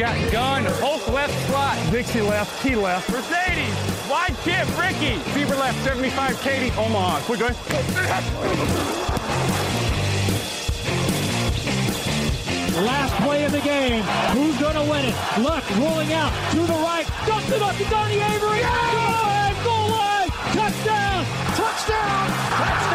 Got gun, Hulk left slot. Dixie left, T left. Mercedes, wide chip, Ricky. Fever left, 75, Katie, Omaha. Quick, going. Last play of the game. Who's going to win it? Luck rolling out to the right. Dumps it up to Donnie Avery. Go ahead, goal line. Touchdown. Touchdown. Touchdown.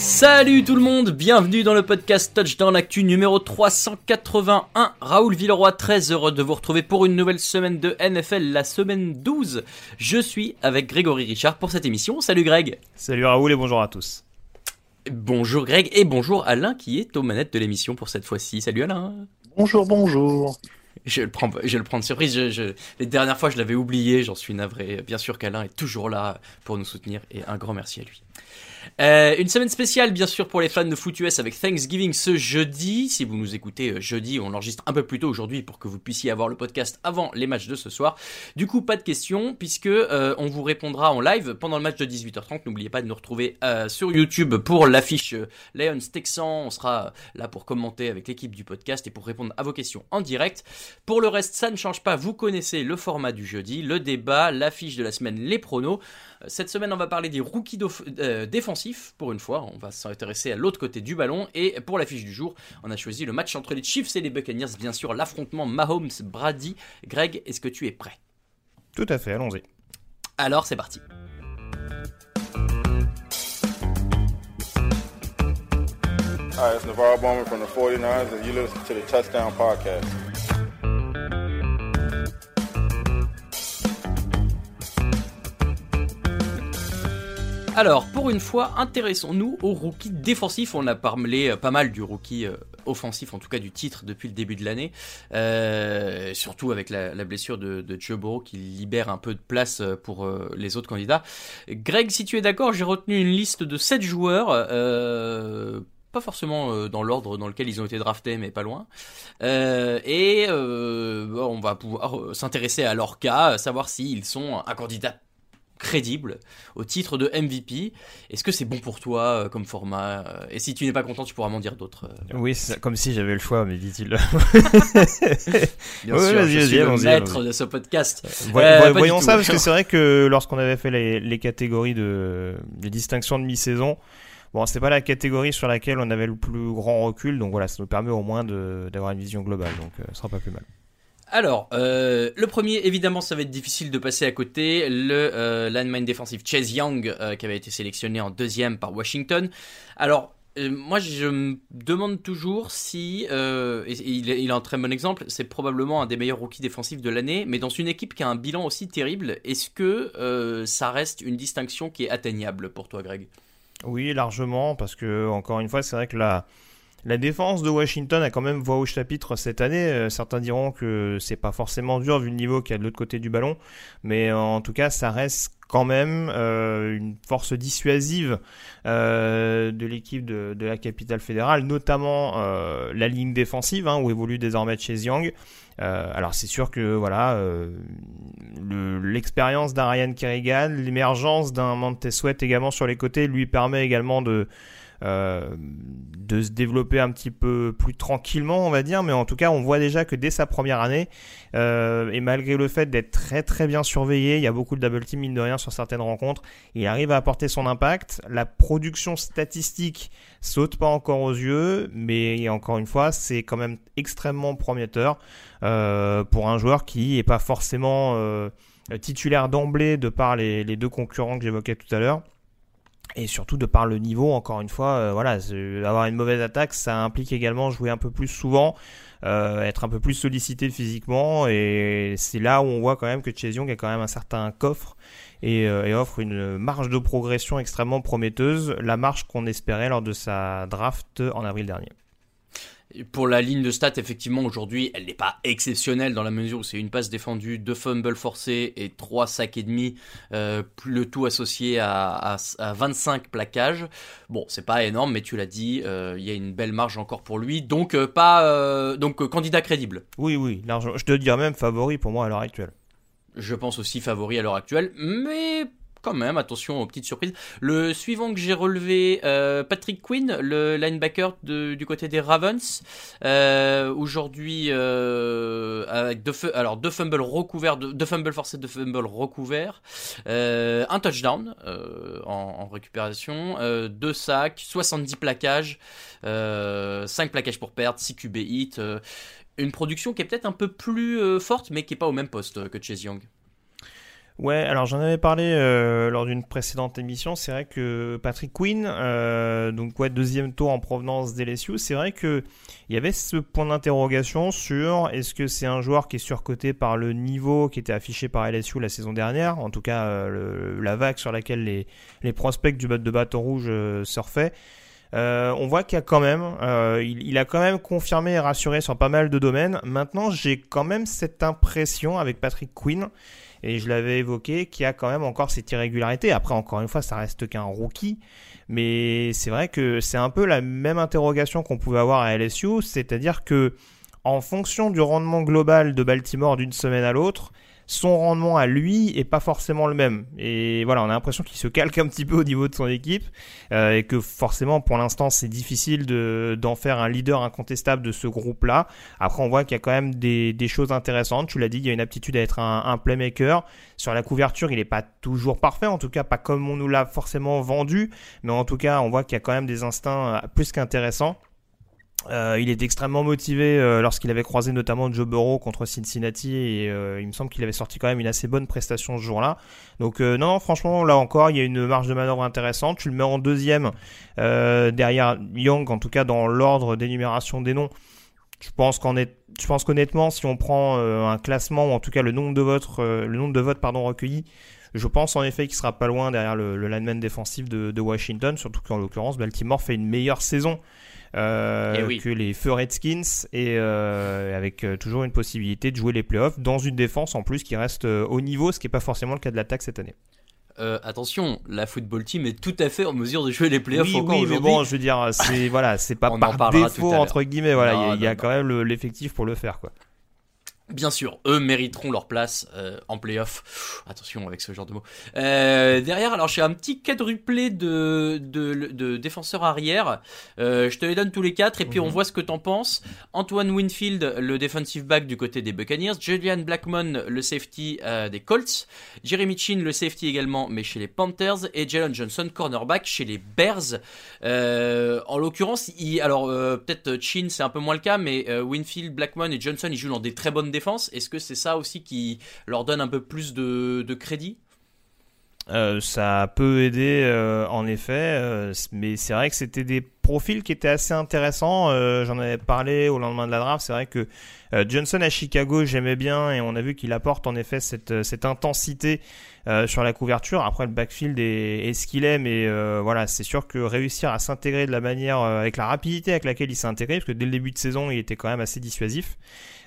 Salut tout le monde, bienvenue dans le podcast Touchdown Actu numéro 381. Raoul Villeroy, très heureux de vous retrouver pour une nouvelle semaine de NFL, la semaine 12. Je suis avec Grégory Richard pour cette émission. Salut Greg. Salut Raoul et bonjour à tous. Bonjour Greg et bonjour Alain qui est aux manettes de l'émission pour cette fois-ci. Salut Alain. Bonjour, bonjour. Je le prends, je le prends de surprise. Je, je- les dernières fois, je l'avais oublié. J'en suis navré. Bien sûr qu'Alain est toujours là pour nous soutenir et un grand merci à lui. Euh, une semaine spéciale, bien sûr, pour les fans de foot US avec Thanksgiving ce jeudi. Si vous nous écoutez euh, jeudi, on l'enregistre un peu plus tôt aujourd'hui pour que vous puissiez avoir le podcast avant les matchs de ce soir. Du coup, pas de questions puisque euh, on vous répondra en live pendant le match de 18h30. N'oubliez pas de nous retrouver sur YouTube pour l'affiche Lions Texan. On sera là pour commenter avec l'équipe du podcast et pour répondre à vos questions en direct. Pour le reste, ça ne change pas. Vous connaissez le format du jeudi, le débat, l'affiche de la semaine, les pronos. Cette semaine, on va parler des rookies euh, défensifs. Pour une fois, on va s'intéresser à l'autre côté du ballon. Et pour l'affiche du jour, on a choisi le match entre les Chiefs et les Buccaneers. Bien sûr, l'affrontement Mahomes-Brady. Greg, est-ce que tu es prêt? Tout à fait, allons-y. Alors, c'est parti. Hi, it's Navarro Bowman from the 49ers, and you listen to the Touchdown Podcast. Alors, pour une fois, intéressons-nous aux rookies défensifs. On a parlé euh, pas mal du rookie euh, offensif, en tout cas du titre depuis le début de l'année. Euh, surtout avec la, blessure de, de qui libère un peu de place pour les autres candidats. Greg, si tu es d'accord, j'ai retenu une liste de 7 joueurs. pas forcément dans l'ordre dans lequel ils ont été draftés, mais pas loin. Et on va pouvoir s'intéresser à leur cas, savoir s'ils sont un candidat crédible au titre de MVP. Est-ce que c'est bon pour toi euh, comme format euh, Et si tu n'es pas content, tu pourras m'en dire d'autres. euh. Oui, comme si j'avais le choix, mais dit-il. Bien Ouais, sûr, vas-y, je vas-y, suis le allons-y, maître allons-y. de ce podcast. Euh, voyons ça, parce que c'est vrai que lorsqu'on avait fait les, les catégories de, de distinction de mi-saison, bon, c'est pas la catégorie sur laquelle on avait le plus grand recul, donc voilà, ça nous permet au moins de- d'avoir une vision globale, donc euh, ce sera pas plus mal. Alors, euh, le premier, évidemment, ça va être difficile de passer à côté. Le euh, défensif Chase Young, euh, qui avait été sélectionné en deuxième par Washington. Alors, euh, moi, je me demande toujours si, il, est, un très bon exemple, c'est probablement un des meilleurs rookies défensifs de l'année, mais dans une équipe qui a un bilan aussi terrible, est-ce que ça reste une distinction qui est atteignable pour toi, Greg? Oui, largement, parce que, encore une fois, c'est vrai que la, la défense de Washington a quand même voix au chapitre cette année. Euh, certains diront que c'est pas forcément dur vu le niveau qu'il y a de l'autre côté du ballon, mais euh, en tout cas, ça reste quand même une force dissuasive de l'équipe de, la capitale fédérale, notamment la ligne défensive hein, où évolue désormais Chase Young. alors c'est sûr que voilà l'expérience Ryan Kerrigan, l'émergence d'un Montez Sweat également sur les côtés lui permet également de euh, de se développer un petit peu plus tranquillement, on va dire. Mais en tout cas, on voit déjà que dès sa première année, euh, et malgré le fait d'être très très bien surveillé, il y a beaucoup de double team mine de rien sur certaines rencontres, il arrive à apporter son impact. La production statistique saute pas encore aux yeux, mais encore une fois, c'est quand même extrêmement prometteur euh, pour un joueur qui est pas forcément euh, titulaire d'emblée de par les deux concurrents que j'évoquais tout à l'heure et surtout de par le niveau, encore une fois, euh, voilà, avoir une mauvaise attaque, ça implique également jouer un peu plus souvent, euh, être un peu plus sollicité physiquement, et c'est là où on voit quand même que Chase a quand même un certain coffre et, euh, et offre une marge de progression extrêmement prometteuse, la marge qu'on espérait lors de sa draft en avril dernier. Pour la ligne de stats, effectivement, aujourd'hui, elle n'est pas exceptionnelle dans la mesure où c'est une passe défendue, deux fumbles forcés et trois sacs et demi, euh, le tout associé à, 25 plaquages. Bon, c'est pas énorme, mais tu l'as dit, euh, il y a une belle marge encore pour lui, donc euh, pas, donc candidat crédible. Oui, oui, largement. Je te dirais même favori pour moi à l'heure actuelle. Je pense aussi favori à l'heure actuelle, mais quand même, attention aux petites surprises. Le suivant que j'ai relevé, euh, Patrick Quinn, le linebacker du côté des Ravens, euh, aujourd'hui euh, avec deux, fumbles recouverts, deux, fumbles forcés, deux fumbles recouverts, un touchdown en, récupération, deux sacs, 70 plaquages, 5 plaquages pour perdre, 6 QB hit, une production qui est peut-être un peu plus forte, mais qui est pas au même poste que Chase Young. Ouais, alors j'en avais parlé euh, lors d'une précédente émission. C'est vrai que Patrick Quinn, euh, donc ouais, deuxième tour en provenance d'LSU, c'est vrai que il y avait ce point d'interrogation sur est-ce que c'est un joueur qui est surcoté par le niveau qui était affiché par LSU la saison dernière, en tout cas euh, la vague sur laquelle les, les prospects du de bâton rouge surfaient. on voit qu'il a quand même, il, il, a quand même confirmé et rassuré sur pas mal de domaines. Maintenant, j'ai quand même cette impression avec Patrick Quinn et je l'avais évoqué, qui a quand même encore cette irrégularité. Après, encore une fois, ça reste qu'un rookie, mais c'est vrai que c'est un peu la même interrogation qu'on pouvait avoir à LSU, c'est-à-dire que en fonction du rendement global de Baltimore d'une semaine à l'autre, son rendement à lui est pas forcément le même. Et voilà, on a l'impression qu'il se calque un petit peu au niveau de son équipe euh, et que forcément pour l'instant c'est difficile de d'en faire un leader incontestable de ce groupe-là. Après on voit qu'il y a quand même des, des choses intéressantes. Tu l'as dit, il y a une aptitude à être un, un playmaker. Sur la couverture, il n'est pas toujours parfait, en tout cas pas comme on nous l'a forcément vendu, mais en tout cas on voit qu'il y a quand même des instincts euh, plus qu'intéressants. Euh, il est extrêmement motivé euh, lorsqu'il avait croisé notamment Joe Burrow contre Cincinnati et euh, il me semble qu'il avait sorti quand même une assez bonne prestation ce jour-là. Donc non, franchement là encore il y a une marge de manœuvre intéressante. Tu le mets en deuxième derrière Young en tout cas dans l'ordre d'énumération des noms. Je pense qu'en qu'honnêtement si on prend un classement ou en tout cas le nombre de votes, le nombre recueillis, je pense en effet qu'il sera pas loin derrière le, lineman défensif de Washington, surtout qu'en l'occurrence Baltimore fait une meilleure saison euh, eh que les feux Redskins et euh, avec euh, toujours une possibilité de jouer les playoffs dans une défense en plus qui reste au niveau, ce qui n'est pas forcément le cas de l'attaque cette année. attention, la football team est tout à fait en mesure de jouer les playoffs oui, encore oui, mais bon, je veux dire, c'est voilà, c'est pas par défaut entre guillemets, voilà, il y, a, quand même l'effectif pour le faire, quoi. Bien sûr, eux mériteront leur place euh, en playoff. Attention avec ce genre de mots. Euh, derrière, alors j'ai un petit quadruplé de, de, de défenseurs arrière. Euh, je te les donne tous les quatre et puis on mhm. voit ce que t'en penses. Antoine Winfield, le defensive back du côté des Buccaneers. Julian Blackmon, le safety des Colts. Jeremy Chin, le safety également, mais chez les Panthers. Et Jalen Johnson, cornerback chez les Bears. en l'occurrence, alors peut-être Chin c'est un peu moins le cas, mais Winfield, Blackmon et Johnson ils jouent dans des très bonnes défenses est-ce que c'est ça aussi qui leur donne un peu plus de, crédit? Euh, ça peut aider euh, en effet, euh, mais c'est vrai que c'était des profils qui étaient assez intéressants. J'en avais parlé au lendemain de la draft. C'est vrai que Johnson à Chicago, j'aimais bien et on a vu qu'il apporte en effet cette, intensité sur la couverture. Après le backfield est, ce qu'il est, mais voilà, c'est sûr que réussir à s'intégrer de la manière avec la rapidité avec laquelle il s'est intégré, parce que dès le début de saison, il était quand même assez dissuasif.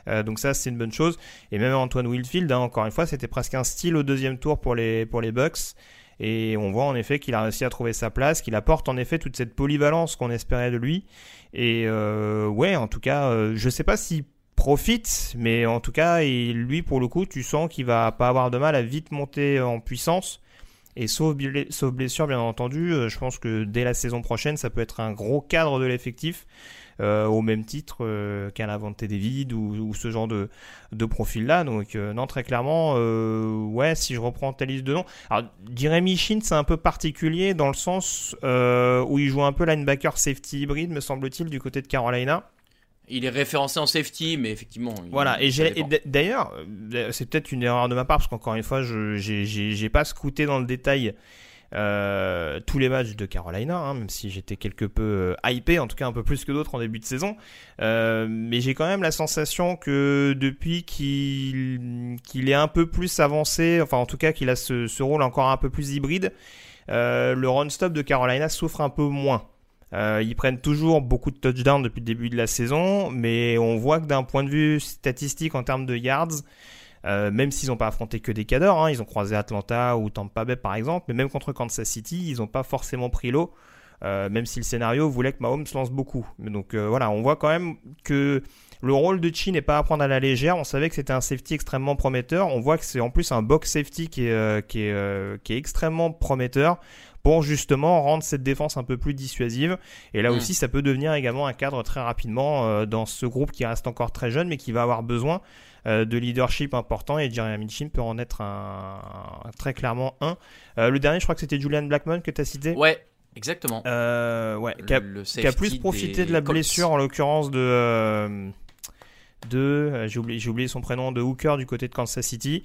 Donc ça, c'est une bonne chose. Et même Antoine Wilfield, hein, encore une fois, c'était presque un style au deuxième tour pour les, pour les Bucks. Et on voit en effet qu'il a réussi à trouver sa place, qu'il apporte en effet toute cette polyvalence qu'on espérait de lui. Et euh, ouais, en tout cas, euh, je sais pas s'il profite, mais en tout cas, lui pour le coup, tu sens qu'il va pas avoir de mal à vite monter en puissance. Et sauf, blessure, bien entendu, euh, je pense que dès la saison prochaine, ça peut être un gros cadre de l'effectif. Euh, au même titre euh, qu'un Lavante David ou, ou, ce genre de, de profil-là. Donc, euh, non, très clairement, ouais, si je reprends ta liste de noms. Alors, Jeremy Shin, c'est un peu particulier dans le sens où il joue un peu linebacker safety hybride, me semble-t-il, du côté de Carolina. Il est référencé en safety, mais effectivement. Voilà, et, d'ailleurs, c'est peut-être une erreur de ma part, parce qu'encore une fois, je j'ai pas scouté dans le détail euh, tous les matchs de Carolina, hein, même si j'étais quelque peu euh, hypé, en tout cas un peu plus que d'autres en début de saison. Euh, mais j'ai quand même la sensation que depuis qu'il est un peu plus avancé, enfin en tout cas qu'il a ce, ce, rôle encore un peu plus hybride, le run-stop de Carolina souffre un peu moins. ils prennent toujours beaucoup de touchdowns depuis le début de la saison, mais on voit que d'un point de vue statistique en termes de yards, euh, même s'ils n'ont pas affronté que des cadors, hein, ils ont croisé Atlanta ou Tampa Bay par exemple, mais même contre Kansas City, ils n'ont pas forcément pris l'eau, euh, même si le scénario voulait que Mahomes lance beaucoup. Donc euh, voilà, on voit quand même que le rôle de Chi n'est pas à prendre à la légère. On savait que c'était un safety extrêmement prometteur. On voit que c'est en plus un box safety qui est, qui est, qui est extrêmement prometteur pour justement rendre cette défense un peu plus dissuasive. Et là mm. aussi, ça peut devenir également un cadre très rapidement dans ce groupe qui reste encore très jeune, mais qui va avoir besoin de leadership important et Jeremy Chin peut en être un, très clairement un. Euh, le dernier, je crois que c'était Julian Blackman que tu as cité. Ouais, Exactement. Euh, ouais, qui a, plus profité de la blessure en l'occurrence de de j'ai oublié j'ai oublié son prénom de Hooker du côté de Kansas City.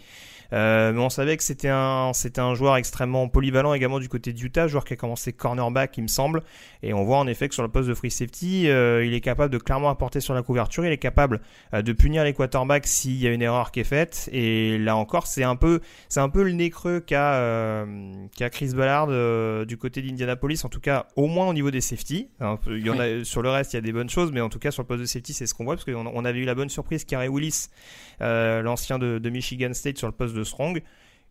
Euh, mais on savait que c'était un, c'était un joueur extrêmement polyvalent également du côté d'Utah, joueur qui a commencé cornerback, il me semble. Et on voit en effet que sur le poste de free safety, euh, il est capable de clairement apporter sur la couverture, il est capable euh, de punir les quarterbacks s'il y a une erreur qui est faite. Et là encore, c'est un peu, c'est un peu le nez creux qu'a, qu'a Chris Ballard du côté d'Indianapolis, en tout cas au moins au niveau des safety. il y en a, sur le reste, il y a des bonnes choses, mais en tout cas sur le poste de safety, c'est ce qu'on voit parce qu'on on avait eu la bonne surprise qu'Harry Willis, l'ancien de, de Michigan State sur le poste de Strong.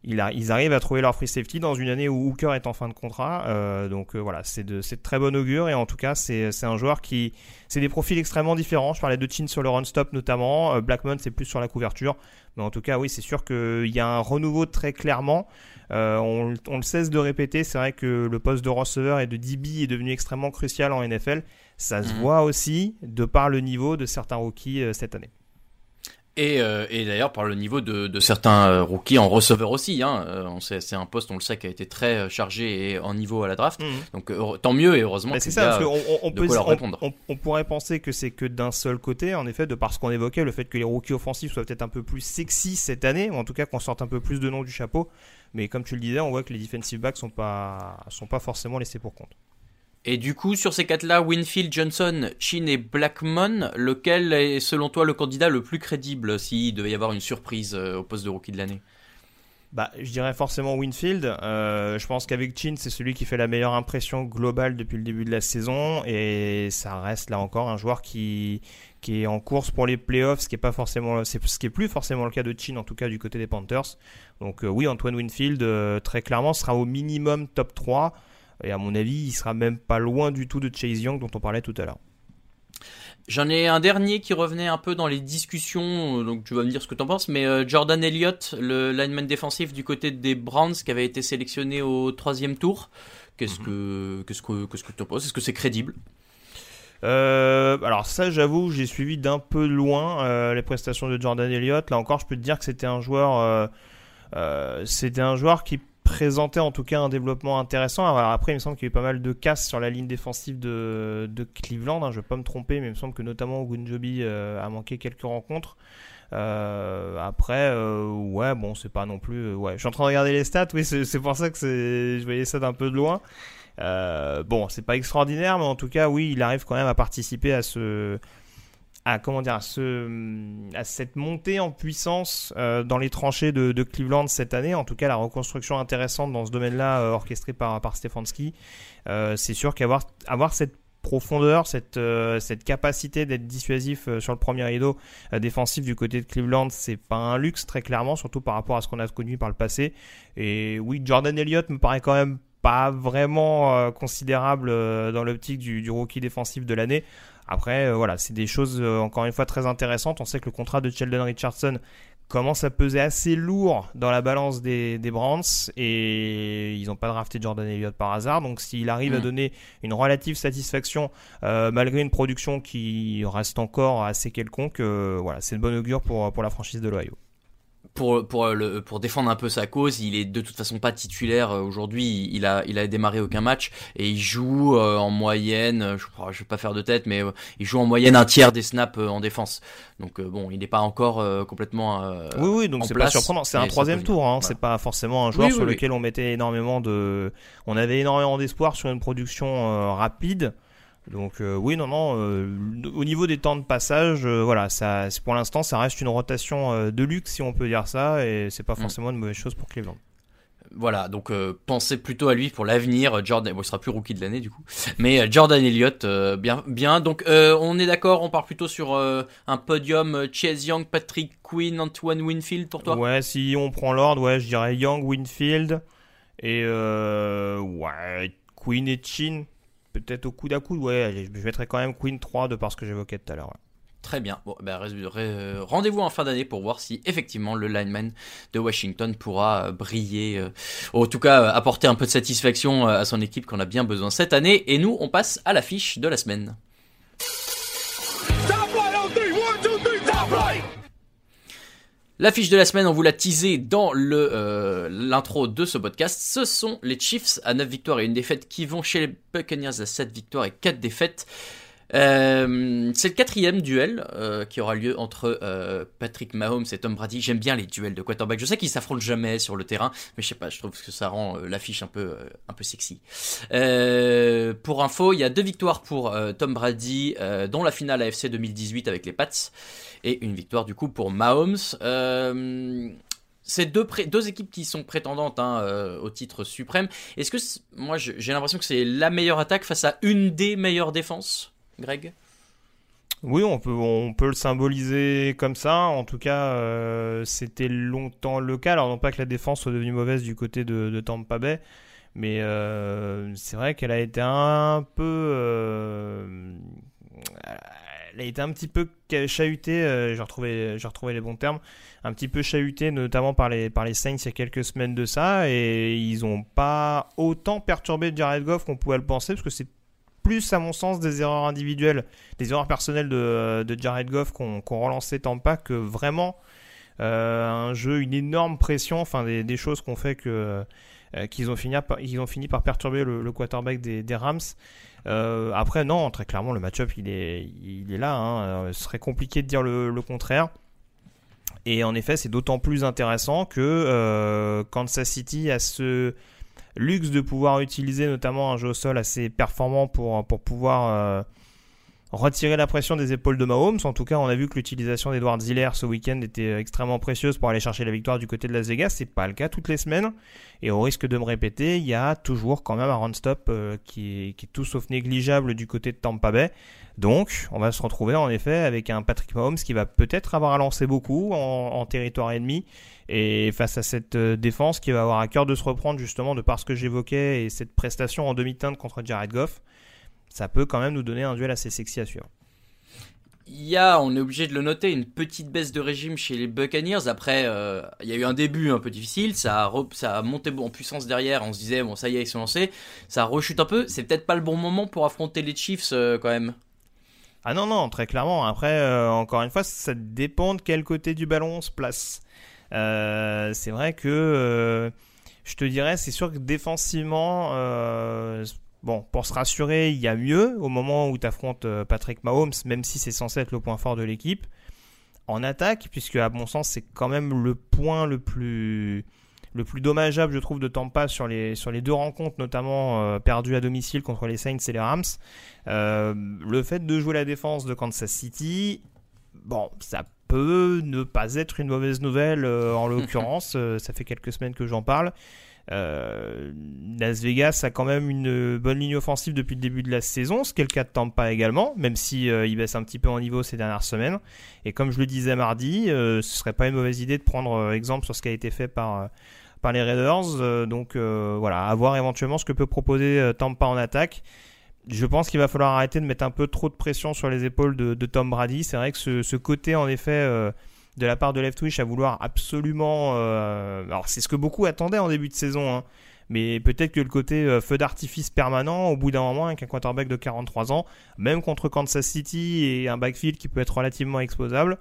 ils arrivent à trouver leur free safety dans une année où Hooker est en fin de contrat. Euh, donc euh, voilà, c'est de, très bon augure et en tout cas, c'est un joueur qui. C'est des profils extrêmement différents. Je parlais de Chin sur le run-stop notamment. Euh, Blackmon, c'est plus sur la couverture. Mais en tout cas, oui, c'est sûr qu'il y a un renouveau très clairement. on, le cesse de répéter. C'est vrai que le poste de receveur et de DB est devenu extrêmement crucial en NFL. Ça se mhm. voit aussi de par le niveau de certains rookies cette année. Et, euh, et d'ailleurs par le niveau de, de certains euh, rookies en receveur aussi. Hein. Euh, on sait, c'est un poste, on le sait, qui a été très chargé et en niveau à la draft. Mhm. Donc tant mieux et heureusement. c'est ça, parce qu'on on, peut, on, on, pourrait penser que c'est que d'un seul côté, en effet, de par ce qu'on évoquait, le fait que les rookies offensifs soient peut-être un peu plus sexy cette année, ou en tout cas qu'on sorte un peu plus de noms du chapeau. Mais comme tu le disais, on voit que les defensive backs sont pas sont pas forcément laissés pour compte. Et du coup, sur ces quatre-là, Winfield, Johnson, Chin et Blackmon, lequel est selon toi le candidat le plus crédible s'il devait y avoir une surprise euh, au poste de rookie de l'année? Bah, je dirais forcément Winfield. Euh, je pense qu'avec Chin, c'est celui qui fait la meilleure impression globale depuis le début de la saison. Et ça reste là encore un joueur qui, qui est en course pour les playoffs, ce qui est pas forcément, ce qui est plus forcément le cas de Chin, en tout cas du côté des Panthers. Donc euh, oui, Antoine Winfield, très clairement, sera au minimum top 3. Et à mon avis, il sera même pas loin du tout de Chase Young dont on parlait tout à l'heure. J'en ai un dernier qui revenait un peu dans les discussions, donc tu vas me dire ce que tu en penses, mais euh, Jordan Elliott, le lineman défensif du côté des Browns qui avait été sélectionné au troisième tour, qu'est-ce mhm. que qu'est-ce que qu'est-ce que tu en penses? Est-ce que c'est crédible? Euh, alors ça j'avoue j'ai suivi d'un peu loin euh, les prestations de Jordan Elliott là encore je peux te dire que c'était un joueur c'était un joueur qui présentait en tout cas un développement intéressant. Après, il me semble qu'il y a eu pas mal de casses sur la ligne défensive de, Cleveland. Hein, je ne vais pas me tromper, mais il me semble que notamment Ogunjobi euh, a manqué quelques rencontres. Euh, après, euh, ouais, bon, c'est pas non plus. ouais, je suis en train de regarder les stats. Oui, c'est pour ça que je voyais ça d'un peu de loin. bon, c'est pas extraordinaire, mais en tout cas, oui, il arrive quand même à participer à ce à comment dire à, ce, à cette montée en puissance euh, dans les tranchées de, Cleveland cette année. En tout cas, la reconstruction intéressante dans ce domaine-là, euh, orchestrée par, Stefanski. Euh, c'est sûr qu'avoir avoir cette profondeur, cette, capacité d'être dissuasif sur le premier rideau défensif du côté de Cleveland, c'est pas un luxe très clairement, surtout par rapport à ce qu'on a connu par le passé. Et oui, Jordan Elliott me paraît quand même pas vraiment considérable dans l'optique du, rookie défensif de l'année. Après, voilà, c'est des choses encore une fois très intéressantes. On sait que le contrat de Sheldon Richardson commence à peser assez lourd dans la balance des, des Brands et ils n'ont pas drafté Jordan Elliott par hasard. Donc s'il arrive à mm. donner une relative satisfaction euh, malgré une production qui reste encore assez quelconque, euh, voilà, c'est une bonne augure pour, pour la franchise de l'Ohio pour, pour, le, pour défendre un peu sa cause, il est de toute façon pas titulaire euh, aujourd'hui. Il a, il a démarré aucun match et il joue euh, en moyenne, je, je vais pas faire de tête, mais euh, il joue en moyenne un tiers des snaps en défense. Donc bon, il n'est pas encore complètement. oui, oui, donc c'est pas surprenant. C'est un troisième tour. Hein. C'est pas forcément un joueur sur lequel on mettait énormément de. On avait énormément d'espoir sur une production rapide. Donc euh, oui, non, non. Euh, au niveau des temps de passage, euh, voilà, ça, pour l'instant, ça reste une rotation de luxe, si on peut dire ça, et c'est pas mm. forcément une mauvaise chose pour Cleveland. Voilà, donc pensez plutôt à lui pour l'avenir. Jordan, bon, il sera plus rookie de l'année du coup, mais Jordan Elliott, bien, bien. Donc on est d'accord, on part plutôt sur un podium Chase Young, Patrick Quinn, Antoine Winfield pour toi? Ouais, si on prend l'ordre, ouais, je dirais Young, Winfield et ouais, Quinn et Chin peut-être au coup d'à coup, ouais, je mettrais quand même Queen 3 de par ce que j'évoquais tout à l'heure. Très bien. Ben, rendez-vous en fin d'année pour voir si effectivement le lineman de Washington pourra euh, briller, euh, ou en tout cas euh, apporter un peu de satisfaction à son équipe qu'on a bien besoin cette année. Et nous, on passe à l'affiche de la semaine. L'affiche de la semaine, on vous l'a teasé dans euh, l'intro de ce podcast. Ce sont les Chiefs à 9 victoires et une défaite qui vont chez les Buccaneers à 7 victoires et 4 défaites. Euh, c'est le quatrième duel euh, qui aura lieu entre euh, Patrick Mahomes et Tom Brady. J'aime bien les duels de quarterback. Je sais qu'ils s'affrontent jamais sur le terrain, mais je sais pas, je trouve que ça rend l'affiche un peu un peu sexy. pour info, il y a deux victoires pour Tom Brady, dont la finale AFC 2018 avec les Pats, et une victoire du coup pour Mahomes. c'est deux, équipes qui sont prétendantes hein, au titre suprême. Est-ce que moi j'ai l'impression que c'est la meilleure attaque face à une des meilleures défenses? Greg oui, on peut, on peut le symboliser comme ça. En tout cas, euh, c'était longtemps le cas. Alors, non pas que la défense soit devenue mauvaise du côté de, de Tampa Bay, mais euh, c'est vrai qu'elle a été un peu. Euh, elle a été un petit peu chahutée, j'ai retrouvé, retrouvé les bons termes, un petit peu chahutée notamment par les, par les Saints il y a quelques semaines de ça, et ils n'ont pas autant perturbé Jared Goff qu'on pouvait le penser, parce que c'est plus, à mon sens, des erreurs individuelles, des erreurs personnelles de, Jared Goff qu'on qu relancé Tampa que vraiment euh, un jeu, une énorme pression, enfin des, choses qu'on fait que euh, qu'ils ont fini par, ils ont fini par perturber le, quarterback des, Rams. Euh, après, non, très clairement, le match-up il est, il est là. Hein. Ce serait compliqué de dire le, le contraire. Et en effet, c'est d'autant plus intéressant que Kansas City a ce luxe de pouvoir utiliser notamment un jeu au sol assez performant pour, pour pouvoir euh, retirer la pression des épaules de Mahomes. En tout cas, on a vu que l'utilisation d'Edward Ziller ce week-end était extrêmement précieuse pour aller chercher la victoire du côté de Las Vegas. C'est pas le cas toutes les semaines. Et au risque de me répéter, il y a toujours quand même un run-stop euh, qui, est, tout sauf négligeable du côté de Tampa Bay. Donc, on va se retrouver en effet avec un Patrick Mahomes qui va peut-être avoir à lancer beaucoup en territoire ennemi et face à cette euh, défense qui va avoir à cœur de se reprendre justement de par ce que j'évoquais et cette prestation en demi-teinte contre Jared Goff, ça peut quand même nous donner un duel assez sexy à suivre. Il y a, on est obligé de le noter, une petite baisse de régime chez les Buccaneers. Après, euh, il y a eu un début un peu difficile, ça a, ça a monté en puissance derrière. On se disait, bon, ça y est, ils sont lancés. Ça rechute un peu. C'est peut-être pas le bon moment pour affronter les Chiefs euh, quand même. Ah non, non, très clairement. Après, encore une fois, ça dépend de quel côté du ballon on se place. Euh, c'est vrai que euh, je te dirais, c'est sûr que défensivement, euh, bon, pour se rassurer, il y a mieux au moment où tu affrontes Patrick Mahomes, même si c'est censé être le point fort de l'équipe. En attaque, puisque à mon sens, c'est quand même le point le plus le plus dommageable, je trouve, de Tampa sur les, sur les deux rencontres, notamment perdues à domicile contre les Saints et les Rams. le fait de jouer la défense de Kansas City, bon, ça peut ne pas être une mauvaise nouvelle euh, en l'occurrence. Euh, ça fait quelques semaines que j'en parle. Euh, Las Vegas a quand même une bonne ligne offensive depuis le début de la saison, ce qui est le cas de Tampa également, même si euh, il baisse un petit peu en niveau ces dernières semaines. Et comme je le disais mardi, euh, ce serait pas une mauvaise idée de prendre exemple sur ce qui a été fait par par les Raiders. Donc voilà, à voir éventuellement ce que peut proposer Tampa en attaque. Je pense qu'il va falloir arrêter de mettre un peu trop de pression sur les épaules de, Tom Brady. C'est vrai que ce, ce côté, en effet, euh, de la part de Leftwich à vouloir absolument. euh, alors, c'est ce que beaucoup attendaient en début de saison, hein, mais peut-être que le côté euh, feu d'artifice permanent, au bout d'un moment, avec un quarterback de 43 ans, même contre Kansas City et un backfield qui peut être relativement exposable,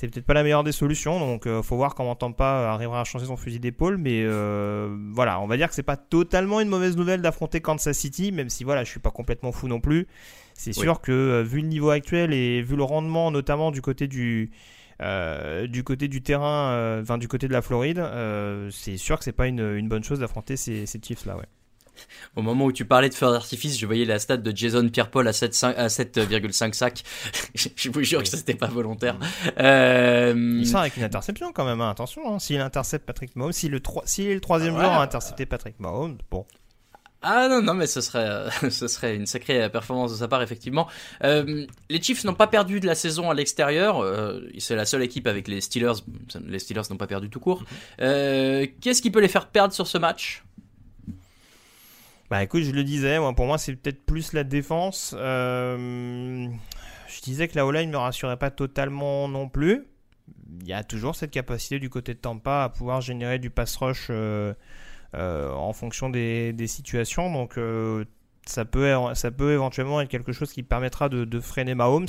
c'est peut-être pas la meilleure des solutions. Donc, euh, faut voir comment Tampa arrivera à changer son fusil d'épaule. Mais euh, voilà, on va dire que c'est pas totalement une mauvaise nouvelle d'affronter Kansas City, même si voilà, je suis pas complètement fou non plus. C'est Oui. sûr que euh, vu le niveau actuel et vu le rendement, notamment du côté du euh, du côté du terrain, euh, enfin du côté de la Floride, euh, c'est sûr que c'est pas une, une bonne chose d'affronter ces, ces Chiefs là, ouais. Au moment où tu parlais de feu d'artifice, je voyais la stat de Jason Pierre-Paul à 7,5 à 7,5 sacs. je vous jure que ça c'était pas volontaire. Euh, Il sort avec une interception quand même, hein, attention. Hein, s'il intercepte Patrick Mahomes, si le, tro- s'il est le troisième Ouais. joueur à intercepter Patrick Mahomes, bon. Ah non, non, mais ce serait, euh, ce serait une sacrée performance de sa part, effectivement. Euh, les Chiefs n'ont pas perdu de la saison à l'extérieur. euh, c'est la seule équipe avec les Steelers. Les Steelers n'ont pas perdu tout court. Euh, Qu'est-ce qui peut les faire perdre sur ce match? Bah écoute, je le disais, pour moi c'est peut-être plus la défense. Euh, je disais que la O-line ne me rassurait pas totalement non plus. Il y a toujours cette capacité du côté de Tampa à pouvoir générer du pass rush euh, euh, en fonction des, situations. Donc ça, peut, ça peut éventuellement être quelque chose qui permettra de, de freiner Mahomes.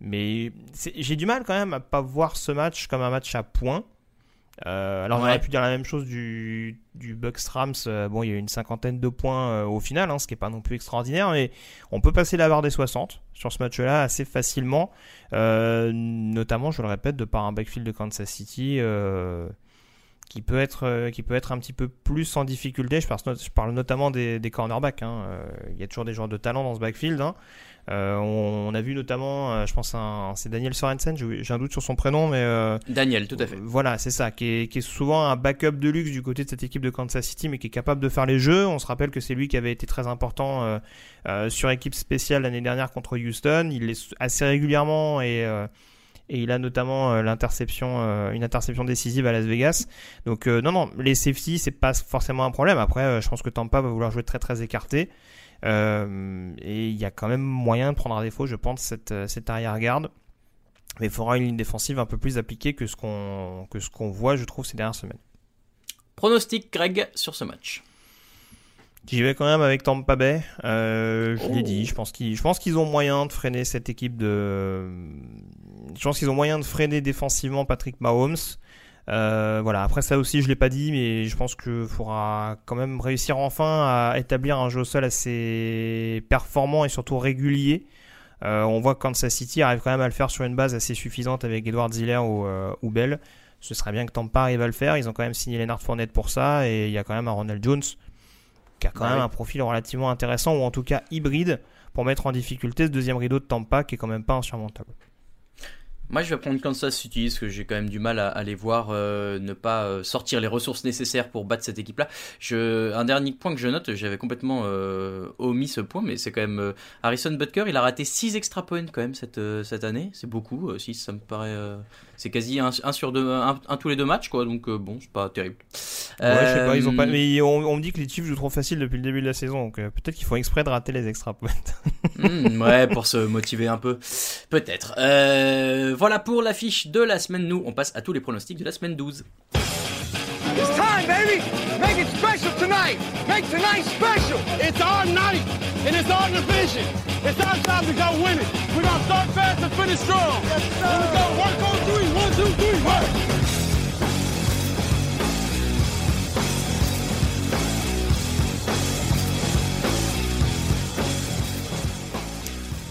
Mais j'ai du mal quand même à pas voir ce match comme un match à points. Euh, alors on aurait pu dire la même chose du, du Bucks Rams. Euh, bon, il y a eu une cinquantaine de points euh, au final, hein, ce qui est pas non plus extraordinaire, mais on peut passer la barre des 60 sur ce match-là assez facilement. Notamment, je le répète, de par un backfield de Kansas City qui peut être qui peut être un petit peu plus en difficulté. Je parle, je parle notamment des, des cornerbacks. hein. Il y a toujours des joueurs de talent dans ce backfield. hein. Euh, on, on a vu notamment, euh, je pense, un- c'est Daniel Sorensen. J'ai un doute sur son prénom, mais euh, Daniel, tout à fait. voilà, c'est ça, qui est, qui est souvent un backup de luxe du côté de cette équipe de Kansas City, mais qui est capable de faire les jeux. On se rappelle que c'est lui qui avait été très important euh, euh, sur équipe spéciale l'année dernière contre Houston. Il est assez régulièrement et euh, et il a notamment euh, l'interception, euh, une interception décisive à Las Vegas. Donc euh, non, non, les safety c'est pas forcément un problème. Après, euh, je pense que Tampa va vouloir jouer très très écarté. Euh, et il y a quand même moyen de prendre à défaut, je pense, cette, euh, cette arrière-garde. Mais il faudra une ligne défensive un peu plus appliquée que ce qu'on que ce qu'on voit, je trouve, ces dernières semaines. Pronostic, Greg, sur ce match. J'y vais quand même avec Tampa Bay. Euh, je Oh. l'ai dit, je pense qu'ils je pense qu'ils ont moyen de freiner cette équipe de. Je pense qu'ils ont moyen de freiner défensivement Patrick Mahomes. Euh, voilà. Après ça aussi, je l'ai pas dit, mais je pense qu'il faudra quand même réussir enfin à établir un jeu au sol assez performant et surtout régulier. Euh, on voit que Kansas City arrive quand même à le faire sur une base assez suffisante avec Edward Ziller ou, euh, ou Bell. Ce serait bien que Tampa arrive à le faire. Ils ont quand même signé Leonard Fournette pour ça et il y a quand même un Ronald Jones qui a quand Bah même un profil relativement intéressant ou en tout cas hybride pour mettre en difficulté ce deuxième rideau de Tampa qui est quand même pas insurmontable. Moi, je vais prendre Kansas City parce que j'ai quand même du mal à, les voir euh, ne pas euh, sortir les ressources nécessaires pour battre cette équipe-là. Je, un dernier point que je note, j'avais complètement euh, omis ce point, mais c'est quand même Harrison Butker. Il a raté 6 extra points quand même cette cette année. C'est beaucoup. 6, ça me paraît. C'est quasi un, un sur deux, un, un tous les deux matchs, quoi. Donc euh, bon, c'est pas terrible. Ouais, je sais pas, ils ont pas. Euh, Mais on, on me dit que les Chiefs jouent trop facile depuis le début de la saison, donc euh, peut-être qu'ils font exprès de rater les extra points. Hmm, ouais, pour se motiver un peu. Peut-être. Voilà pour l'affiche de la semaine. Nous, on passe à tous les pronostics de la semaine 12. It's time, baby. Make it special tonight. Make tonight special. It's our night, and it's our division. It's our time to go win it. We're gonna start fast and finish strong. Yes, sir. Here we go. Work on three. One, two, three. Work.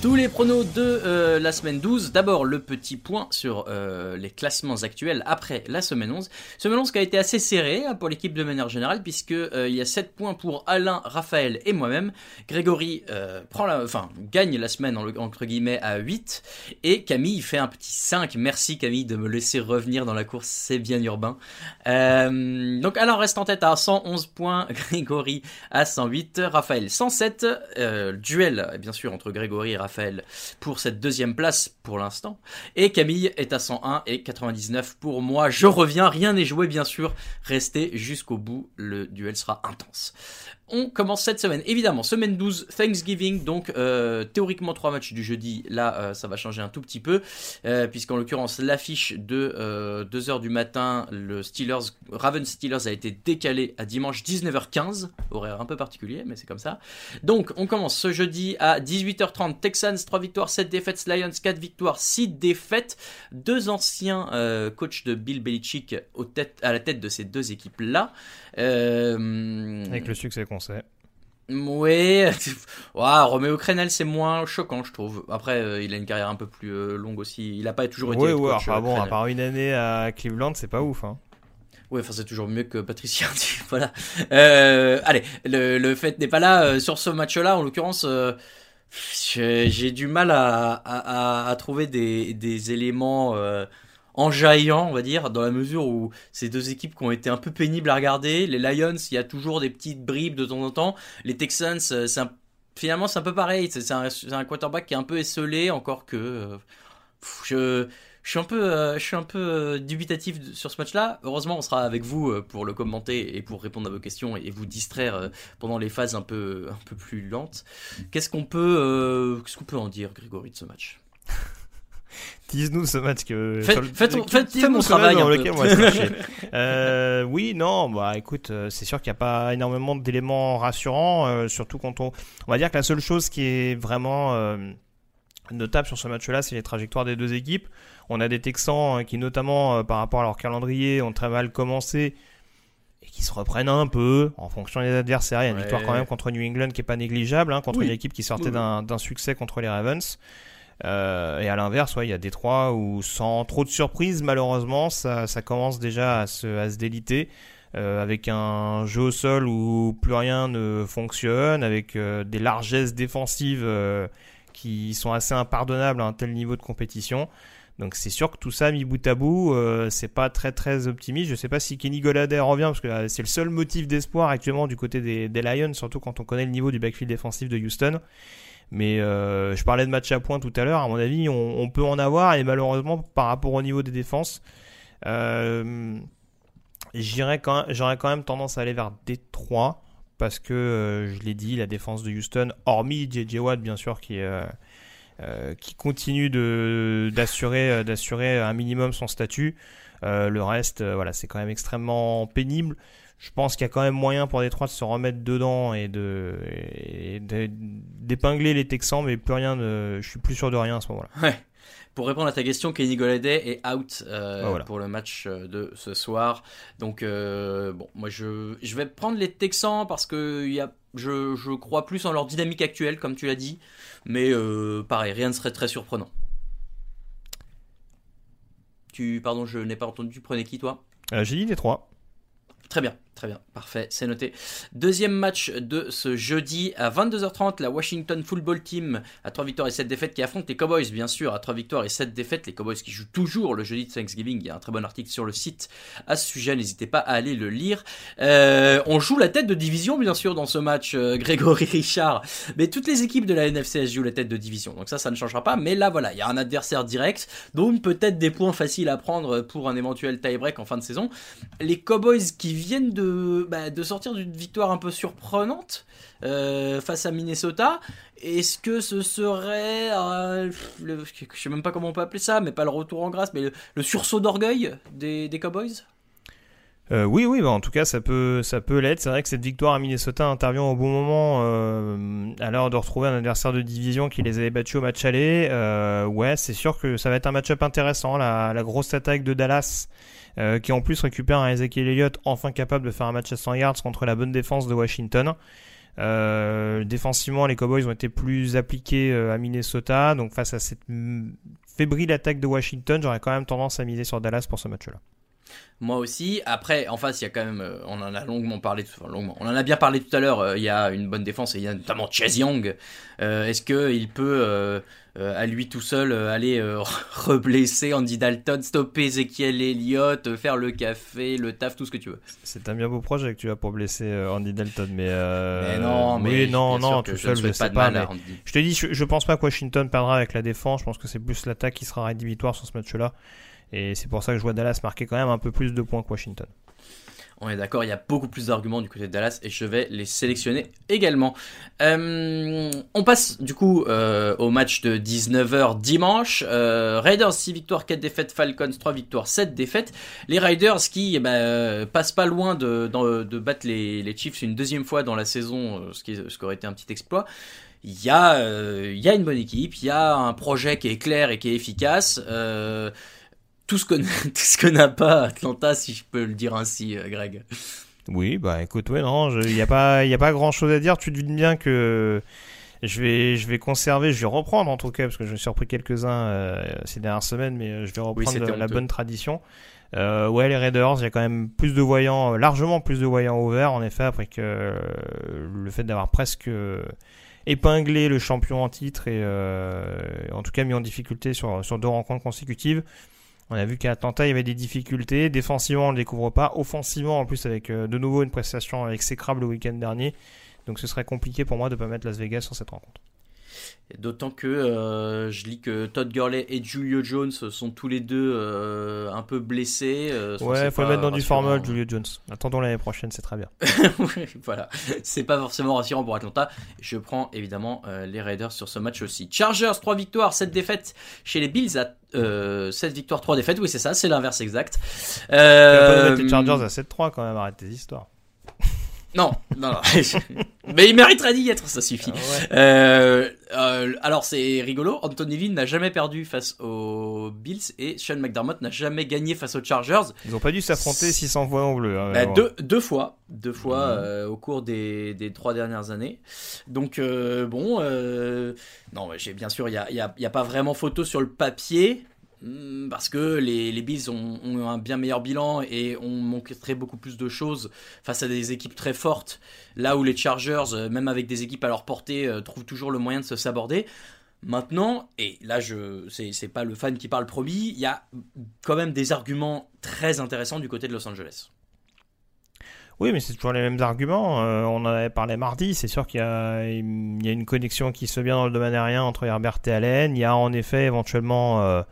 Tous les pronos de euh, la semaine 12. D'abord, le petit point sur euh, les classements actuels après la semaine 11. Semaine 11 qui a été assez serré hein, pour l'équipe de manière générale, puisque euh, y a 7 points pour Alain, Raphaël et moi-même. Grégory prend la, enfin, gagne la semaine entre guillemets à 8. Et Camille fait un petit 5. Merci Camille de me laisser revenir dans la course, c'est bien urbain. donc Alain reste en tête à 111 points, Grégory à 108, Raphaël 107. duel, bien sûr, entre Grégory et Raphaël pour cette deuxième place pour l'instant. Et Camille est à 101 et 99 pour moi. Je reviens, rien n'est joué bien sûr. Restez jusqu'au bout, le duel sera intense. On commence cette semaine, évidemment, semaine 12, Thanksgiving, donc euh, théoriquement trois matchs du jeudi, là euh, ça va changer un tout petit peu, euh, puisqu'en l'occurrence l'affiche de 2h du matin, le Steelers, Ravens Steelers a été décalé à dimanche 19h15, horaire un peu particulier, mais c'est comme ça. Donc on commence ce jeudi à 18h30, Texans 3 victoires, 7 défaites, Lions 4 victoires, 6 défaites, deux anciens coachs de Bill Belichick à la tête de ces deux équipes-là. Avec le succès qu'on sait. Oui, wow, Roméo Crenel c'est moins choquant je trouve. Après euh, il a une carrière un peu plus euh, longue aussi. Il a pas toujours été. Oui, ouais, enfin, bon, à part une année à Cleveland, c'est pas ouf. Hein. Oui, enfin c'est toujours mieux que Patricia. voilà. Euh, allez, le, fait n'est pas là sur ce match-là. En l'occurrence, j'ai du mal à, à, trouver des, des éléments enjaillant, on va dire, dans la mesure où ces deux équipes qui ont été un peu pénibles à regarder. Les Lions, il y a toujours des petites bribes de temps en temps. Les Texans, euh, c'est finalement c'est un peu pareil. C'est un, quarterback qui est un peu esselé, encore que euh, je, je suis un peu, euh, je suis un peu dubitatif sur ce match-là. Heureusement, on sera avec vous pour le commenter et pour répondre à vos questions et vous distraire pendant les phases un peu, un peu plus lentes. Qu'est-ce qu'on peut, qu'est-ce qu'on peut en dire, Grégory, de ce match? Dis-nous ce match que. Faites, mon travail. Dans lequel euh, oui, non, bah écoute, euh, c'est sûr qu'il n'y a pas énormément d'éléments rassurants, euh, surtout quand on. On va dire que la seule chose qui est vraiment euh, notable sur ce match-là, c'est les trajectoires des deux équipes. On a des Texans qui, notamment par rapport à leur calendrier, ont très mal commencé et qui se reprennent un peu en fonction des adversaires. Il y a une victoire quand même contre New England qui est pas négligeable, hein, contre une équipe qui sortait d'un succès contre les Ravens. Euh, et à l'inverse, ouais, il y a des trois où, sans trop de surprise, malheureusement, ça, commence déjà à se, déliter. Euh, avec un jeu au sol où plus rien ne fonctionne, avec euh, des largesses défensives euh, qui sont assez impardonnables à un tel niveau de compétition. Donc c'est sûr que tout ça mis bout à bout, c'est pas très très optimiste. Je sais pas si Kenny Goladay revient parce que c'est le seul motif d'espoir actuellement du côté des Lions, surtout quand on connaît le niveau du backfield défensif de Houston. Mais euh, je parlais de match à point tout à l'heure. À mon avis, on, peut en avoir et malheureusement, par rapport au niveau des défenses, euh, j'aurais quand, même tendance à aller vers Détroit parce que euh, je l'ai dit, la défense de Houston, hormis JJ Watt bien sûr qui qui continue d'assurer un minimum son statut. le reste, voilà, c'est quand même extrêmement pénible je pense qu'il y a quand même moyen pour Détroit de se remettre dedans et de d'épingler les Texans, mais plus rien. De, je suis plus sûr de rien à ce moment-là. Ouais. Pour répondre à ta question, Kenny Golladay est out euh, pour le match euh, de ce soir. Donc euh, bon, moi je, je vais prendre les Texans parce que y a, je, je crois plus en leur dynamique actuelle, comme tu l'as dit. Mais pareil, rien ne serait très surprenant. Tu, pardon, je n'ai pas entendu. Tu prenais qui toi? J'ai dit Détroit. Très bien. Très bien, parfait, c'est noté. Deuxième match de ce jeudi à 22h30, la Washington Football Team à 3 victoires et 7 défaites qui affronte les Cowboys, bien sûr, à 3 victoires et 7 défaites. Les Cowboys qui jouent toujours le jeudi de Thanksgiving. Il y a un très bon article sur le site à ce sujet, n'hésitez pas à aller le lire. Euh, on joue la tête de division, bien sûr, dans ce match, euh, Grégory Richard. Mais toutes les équipes de la NFCS jouent la tête de division, donc ça, ça ne changera pas. Mais là, voilà, il y a un adversaire direct, donc peut-être des points faciles à prendre pour un éventuel tie-break en fin de saison. Les Cowboys qui viennent de bah, de, sortir d'une victoire un peu surprenante euh, face à Minnesota. Est-ce que ce serait, euh, le, je sais même pas comment on peut appeler ça, mais pas le retour en grâce, mais le, sursaut d'orgueil des, Cowboys? Euh, oui, oui, bah en tout cas, ça peut, ça peut l'être. C'est vrai que cette victoire à Minnesota intervient au bon moment, à l'heure de retrouver un adversaire de division qui les avait battus au match aller. ouais, c'est sûr que ça va être un match-up intéressant. La grosse attaque de Dallas euh, qui en plus récupère un Ezekiel Elliott enfin capable de faire un match à 100 yards contre la bonne défense de Washington. Euh, défensivement, les Cowboys ont été plus appliqués euh, à Minnesota. Donc face à cette fébrile attaque de Washington, j'aurais quand même tendance à miser sur Dallas pour ce match-là. Moi aussi. Après, en face, il y a quand même, on en a longuement parlé, longuement, on en a bien parlé tout à l'heure. Il y a une bonne défense et il y a notamment Chase Young. Est-ce que il peut, à lui tout seul, euh, aller euh, reblesser Andy Dalton, stopper Ezekiel Elliott, euh, faire le café, le taf, tout ce que tu veux C'est un bien beau projet que tu as pour blesser euh, Andy Dalton, mais, euh, Mais non, mais oui, non, non, tout seul, je sais pas mais je te dis, je, je pense pas que Washington perdra avec la défense. Je pense que c'est plus l'attaque qui sera rédhibitoire sur ce match-là. Et c'est pour ça que je vois Dallas marquer quand même un peu plus de points que Washington. On est d'accord, il y a beaucoup plus d'arguments du côté de Dallas et je vais les sélectionner également. Euh, on passe du coup euh, au match de 19h dimanche. Euh, Raiders 6 victoires, 4 défaites, Falcons 3 victoires, 7 défaites. Les Raiders qui eh ben, passent pas loin de, battre les, Chiefs une deuxième fois dans la saison, ce qui, aurait été un petit exploit. Il y, a, une bonne équipe, il y a un projet qui est clair et qui est efficace. Tout ce que tout ce que n'a pas Atlanta, si je peux le dire ainsi, euh, Greg. Oui, bah écoute, ouais, non, il n'y a pas, il a pas grand chose à dire. Tu devines bien que je vais, je vais conserver, je vais reprendre en tout cas, parce que je me suis repris quelques-uns euh, ces dernières semaines, mais euh, je vais reprendre c'était la, bonne tradition. Euh, ouais, les Raiders, il y a quand même plus de voyants, largement plus de voyants ouverts, en effet, après que euh, le fait d'avoir presque épinglé le champion en titre et en tout cas mis en difficulté sur, sur deux rencontres consécutives. On a vu qu'à Atlanta, il y avait des difficultés. Défensivement, on ne le découvre pas. Offensivement, en plus, avec euh, de nouveau une prestation exécrable le week-end dernier. Donc ce serait compliqué pour moi de ne pas mettre Las Vegas sur cette rencontre. D'autant que euh, je lis que Todd Gurley et Julio Jones sont tous les deux euh, un peu blessés. euh, Ouais, faut le mettre dans du format, Julio Jones. Attendons l'année prochaine, c'est très bien. Ouais, voilà, c'est pas forcément rassurant pour Atlanta. Je prends évidemment euh, les Raiders sur ce match aussi. Chargers 3 victoires, 7 défaites chez les Bills à euh, 7 victoires, 3 défaites. Oui, c'est ça, c'est l'inverse exact. Euh, les Chargers à 7-3 quand même, arrête tes histoires. Non, non, non. Mais il mériterait d'y être, ça suffit. Euh, euh, alors c'est rigolo, Anthony Lynn n'a jamais perdu face aux Bills et Sean McDermott n'a jamais gagné face aux Chargers. Ils ont pas dû s'affronter 600 fois en bleu. hein, Bah, deux, deux fois, deux fois Mhm. euh, au cours des, des trois dernières années. Donc euh, bon, euh, non, j'ai bien sûr, il y a, il y a- il y a pas vraiment photo sur le papier. Hmm, Parce que les, les Bills ont, un bien meilleur bilan et ont montré beaucoup plus de choses face à des équipes très fortes. Là où les Chargers, euh, même avec des équipes à leur portée, euh, trouvent toujours le moyen de se saborder. Maintenant, et là je c'est pas le fan qui parle promis, il y a quand même des arguments très intéressants du côté de Los Angeles. Oui, mais c'est toujours les mêmes arguments. Euh, on en avait parlé mardi. C'est sûr qu'il y y a une connexion qui se fait bien dans le domaine aérien entre Herbert et Allen. Il y a en effet éventuellement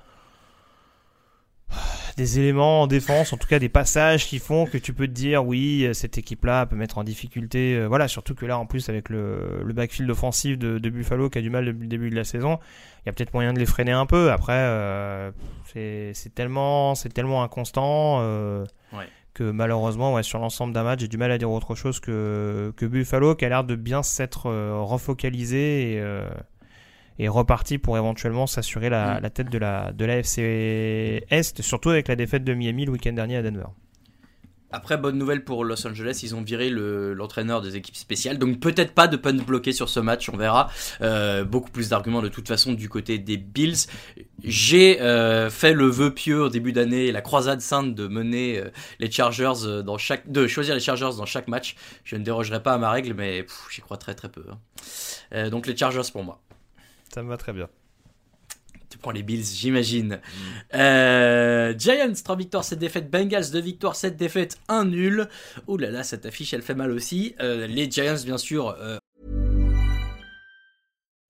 des éléments en défense, en tout cas des passages qui font que tu peux te dire oui, cette équipe-là peut mettre en difficulté. euh, voilà, surtout que là en plus avec le, le backfield offensif de, de Buffalo qui a du mal depuis le début de la saison, il y a peut-être moyen de les freiner un peu. Après, euh, c'est tellement, c'est tellement inconstant. euh, Ouais. que malheureusement, ouais, sur l'ensemble d'un match, j'ai du mal à dire autre chose que, que Buffalo, qui a l'air de bien s'être euh, refocalisé et, et reparti pour éventuellement s'assurer la, Mm. la tête de la, de la FC Est, surtout avec la défaite de Miami le week-end dernier à Denver. Après, bonne nouvelle pour Los Angeles, ils ont viré le- l'entraîneur des équipes spéciales, donc peut-être pas de punt bloqué sur ce match, on verra. Euh, beaucoup plus d'arguments de toute façon du côté des Bills. J'ai euh, fait le vœu pieux au début d'année, la croisade sainte de mener euh, les Chargers dans chaque, de choisir les Chargers dans chaque match. Je ne dérogerai pas à ma règle, mais j'y crois très très peu. hein. Donc les Chargers pour moi. Ça me va très bien. Tu prends les Bills, j'imagine. Euh, Giants, 3 victoires, 7 défaites. Bengals, 2 victoires, 7 défaites, 1 nul. Ouh là là, cette affiche, elle fait mal aussi. Euh, les Giants, bien sûr, euh,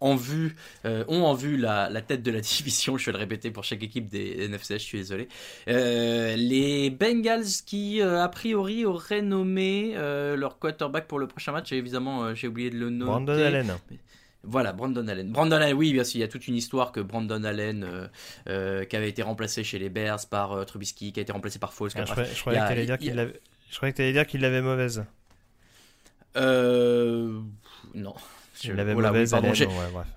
En vue, euh, ont en vue la, la, tête de la division. Je vais le répéter pour chaque équipe des NFC, je suis désolé. Euh, les Bengals qui, euh, a priori, auraient nommé leur quarterback pour le prochain match. Et évidemment, j'ai oublié de le nommer. Brandon Allen. Voilà, Brandon Allen. Brandon Allen, oui, bien sûr, il y a toute une histoire que Brandon Allen, qui avait été remplacé chez les Bears par Trubisky, qui a été remplacé par Foles. Ah, je, croyais, je, croyais que tu allais dire qu'il l'avait mauvaise. Euh. Non. Je l'avais voilà, mauvaise oui, ouais,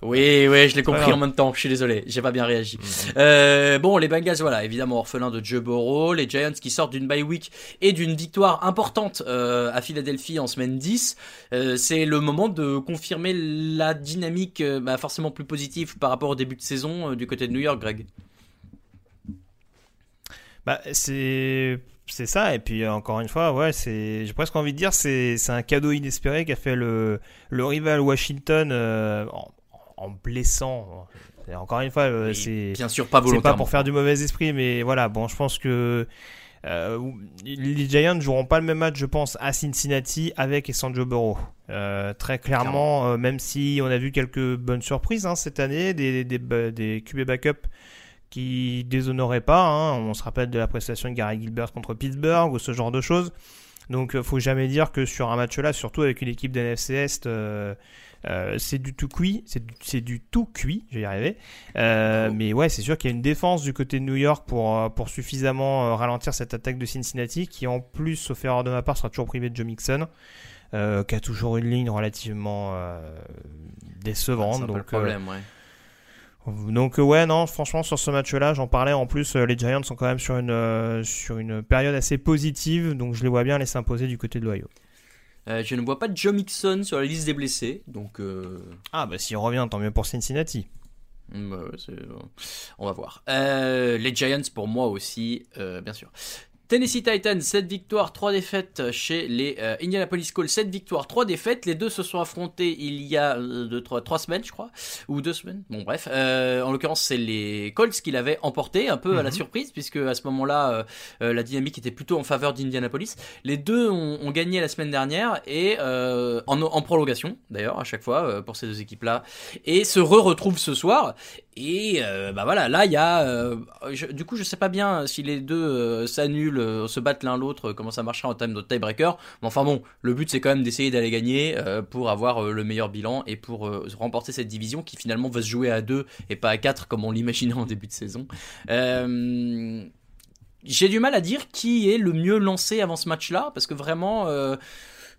oui, oui, je l'ai compris en même temps. Je suis désolé, j'ai pas bien réagi. Mm-hmm. euh, bon, les Bengals, voilà, évidemment orphelins de Joe Burrow, les Giants qui sortent d'une bye week et d'une victoire importante euh, à Philadelphie en semaine 10. Euh, c'est le moment de confirmer la dynamique, bah, forcément plus positive par rapport au début de saison du côté de New York, Greg. Bah, c'est c'est ça, et puis encore une fois, ouais, c'est, j'ai presque envie de dire, c'est, c'est un cadeau inespéré qu'a fait le, le rival Washington euh, en, en, blessant. encore une fois, euh, c'est bien sûr pas C'est pas pour faire du mauvais esprit, mais voilà, bon, je pense que euh, les Giants joueront pas le même match, je pense, à Cincinnati avec et sans Joe Burrow. Euh, très clairement, euh, même si on a vu quelques bonnes surprises hein, cette année, des, des, des QB backup qui déshonorait pas. Hein. On se rappelle de la prestation de Gary Gilbert contre Pittsburgh ou ce genre de choses. Donc, euh, faut jamais dire que sur un match là, surtout avec une équipe d'NFC Est, euh, euh, c'est du tout cuit, c'est du, tout cuit, je vais y arriver. mais ouais, c'est sûr qu'il y a une défense du côté de New York pour, pour suffisamment ralentir cette attaque de Cincinnati, qui en plus, sauf erreur de ma part, sera toujours privé de Joe Mixon, qui a toujours une ligne relativement décevante. C'est donc, le problème, ouais. Donc euh, ouais non franchement sur ce match-là j'en parlais en plus euh, les Giants sont quand même sur une euh, sur une période assez positive donc je les vois bien les s'imposer du côté de l'Ohio. je ne vois pas Joe Mixon sur la liste des blessés donc. Ah bah s'il revient tant mieux pour Cincinnati. Bah on va voir. les Giants pour moi aussi bien sûr. Tennessee Titans, 7 victoires, 3 défaites chez les euh, Indianapolis Colts, 7 victoires, 3 défaites. Les deux se sont affrontés il y a 3, euh, semaines, je crois, ou 2 semaines. Bon, bref. Euh, en l'occurrence, c'est les Colts qui l'avaient emporté, un peu à la Mhm. surprise, puisque à ce moment-là, la dynamique était plutôt en faveur d'Indianapolis. Les deux ont, ont, gagné la semaine dernière, et en, en, prolongation, d'ailleurs, à chaque fois, pour ces deux équipes-là, et se re-retrouvent ce soir. Et bah voilà, là, il y a... Je, du coup, je sais pas bien si les deux s'annulent euh, se battre l'un l'autre, comment ça marchera en termes de tiebreaker. Mais enfin bon, le but c'est quand même d'essayer d'aller gagner euh, pour avoir euh, le meilleur bilan et pour remporter cette division qui finalement va se jouer à 2 et pas à 4 comme on l'imaginait en début de saison. J'ai du mal à dire qui est le mieux lancé avant ce match-là parce que vraiment,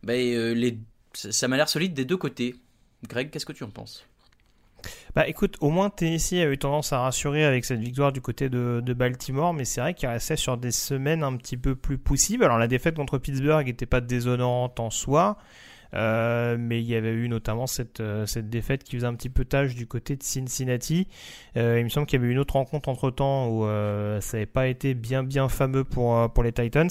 les, ça m'a l'air solide des deux côtés. Greg, qu'est-ce que tu en penses? Bah écoute, au moins Tennessee a eu tendance à rassurer avec cette victoire du côté de, Baltimore, mais c'est vrai qu'il restait sur des semaines un petit peu plus possibles. Alors la défaite contre Pittsburgh n'était pas déshonorante en soi, euh, mais il y avait eu notamment cette, euh, cette défaite qui faisait un petit peu tâche du côté de Cincinnati. Euh, il me semble qu'il y avait eu une autre rencontre entre temps où ça n'avait pas été bien bien fameux pour, pour les Titans.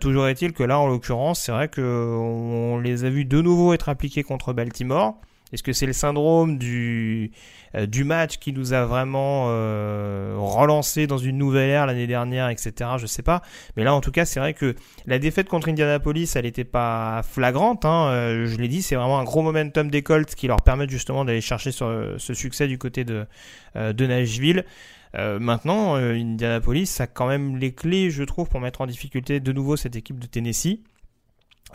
toujours est-il que là, en l'occurrence, c'est vrai qu'on les a vus de nouveau être appliqués contre Baltimore. Est-ce que c'est le syndrome du, euh, du match qui nous a vraiment euh, relancé dans une nouvelle ère l'année dernière, etc. Je sais pas. Mais là, en tout cas, c'est vrai que la défaite contre Indianapolis, elle n'était pas flagrante. Hein. Euh, je l'ai dit, c'est vraiment un gros momentum des Colts qui leur permet justement d'aller chercher ce succès du côté de, de Nashville. Euh, maintenant, euh, Indianapolis a quand même les clés, je trouve, pour mettre en difficulté de nouveau cette équipe de Tennessee.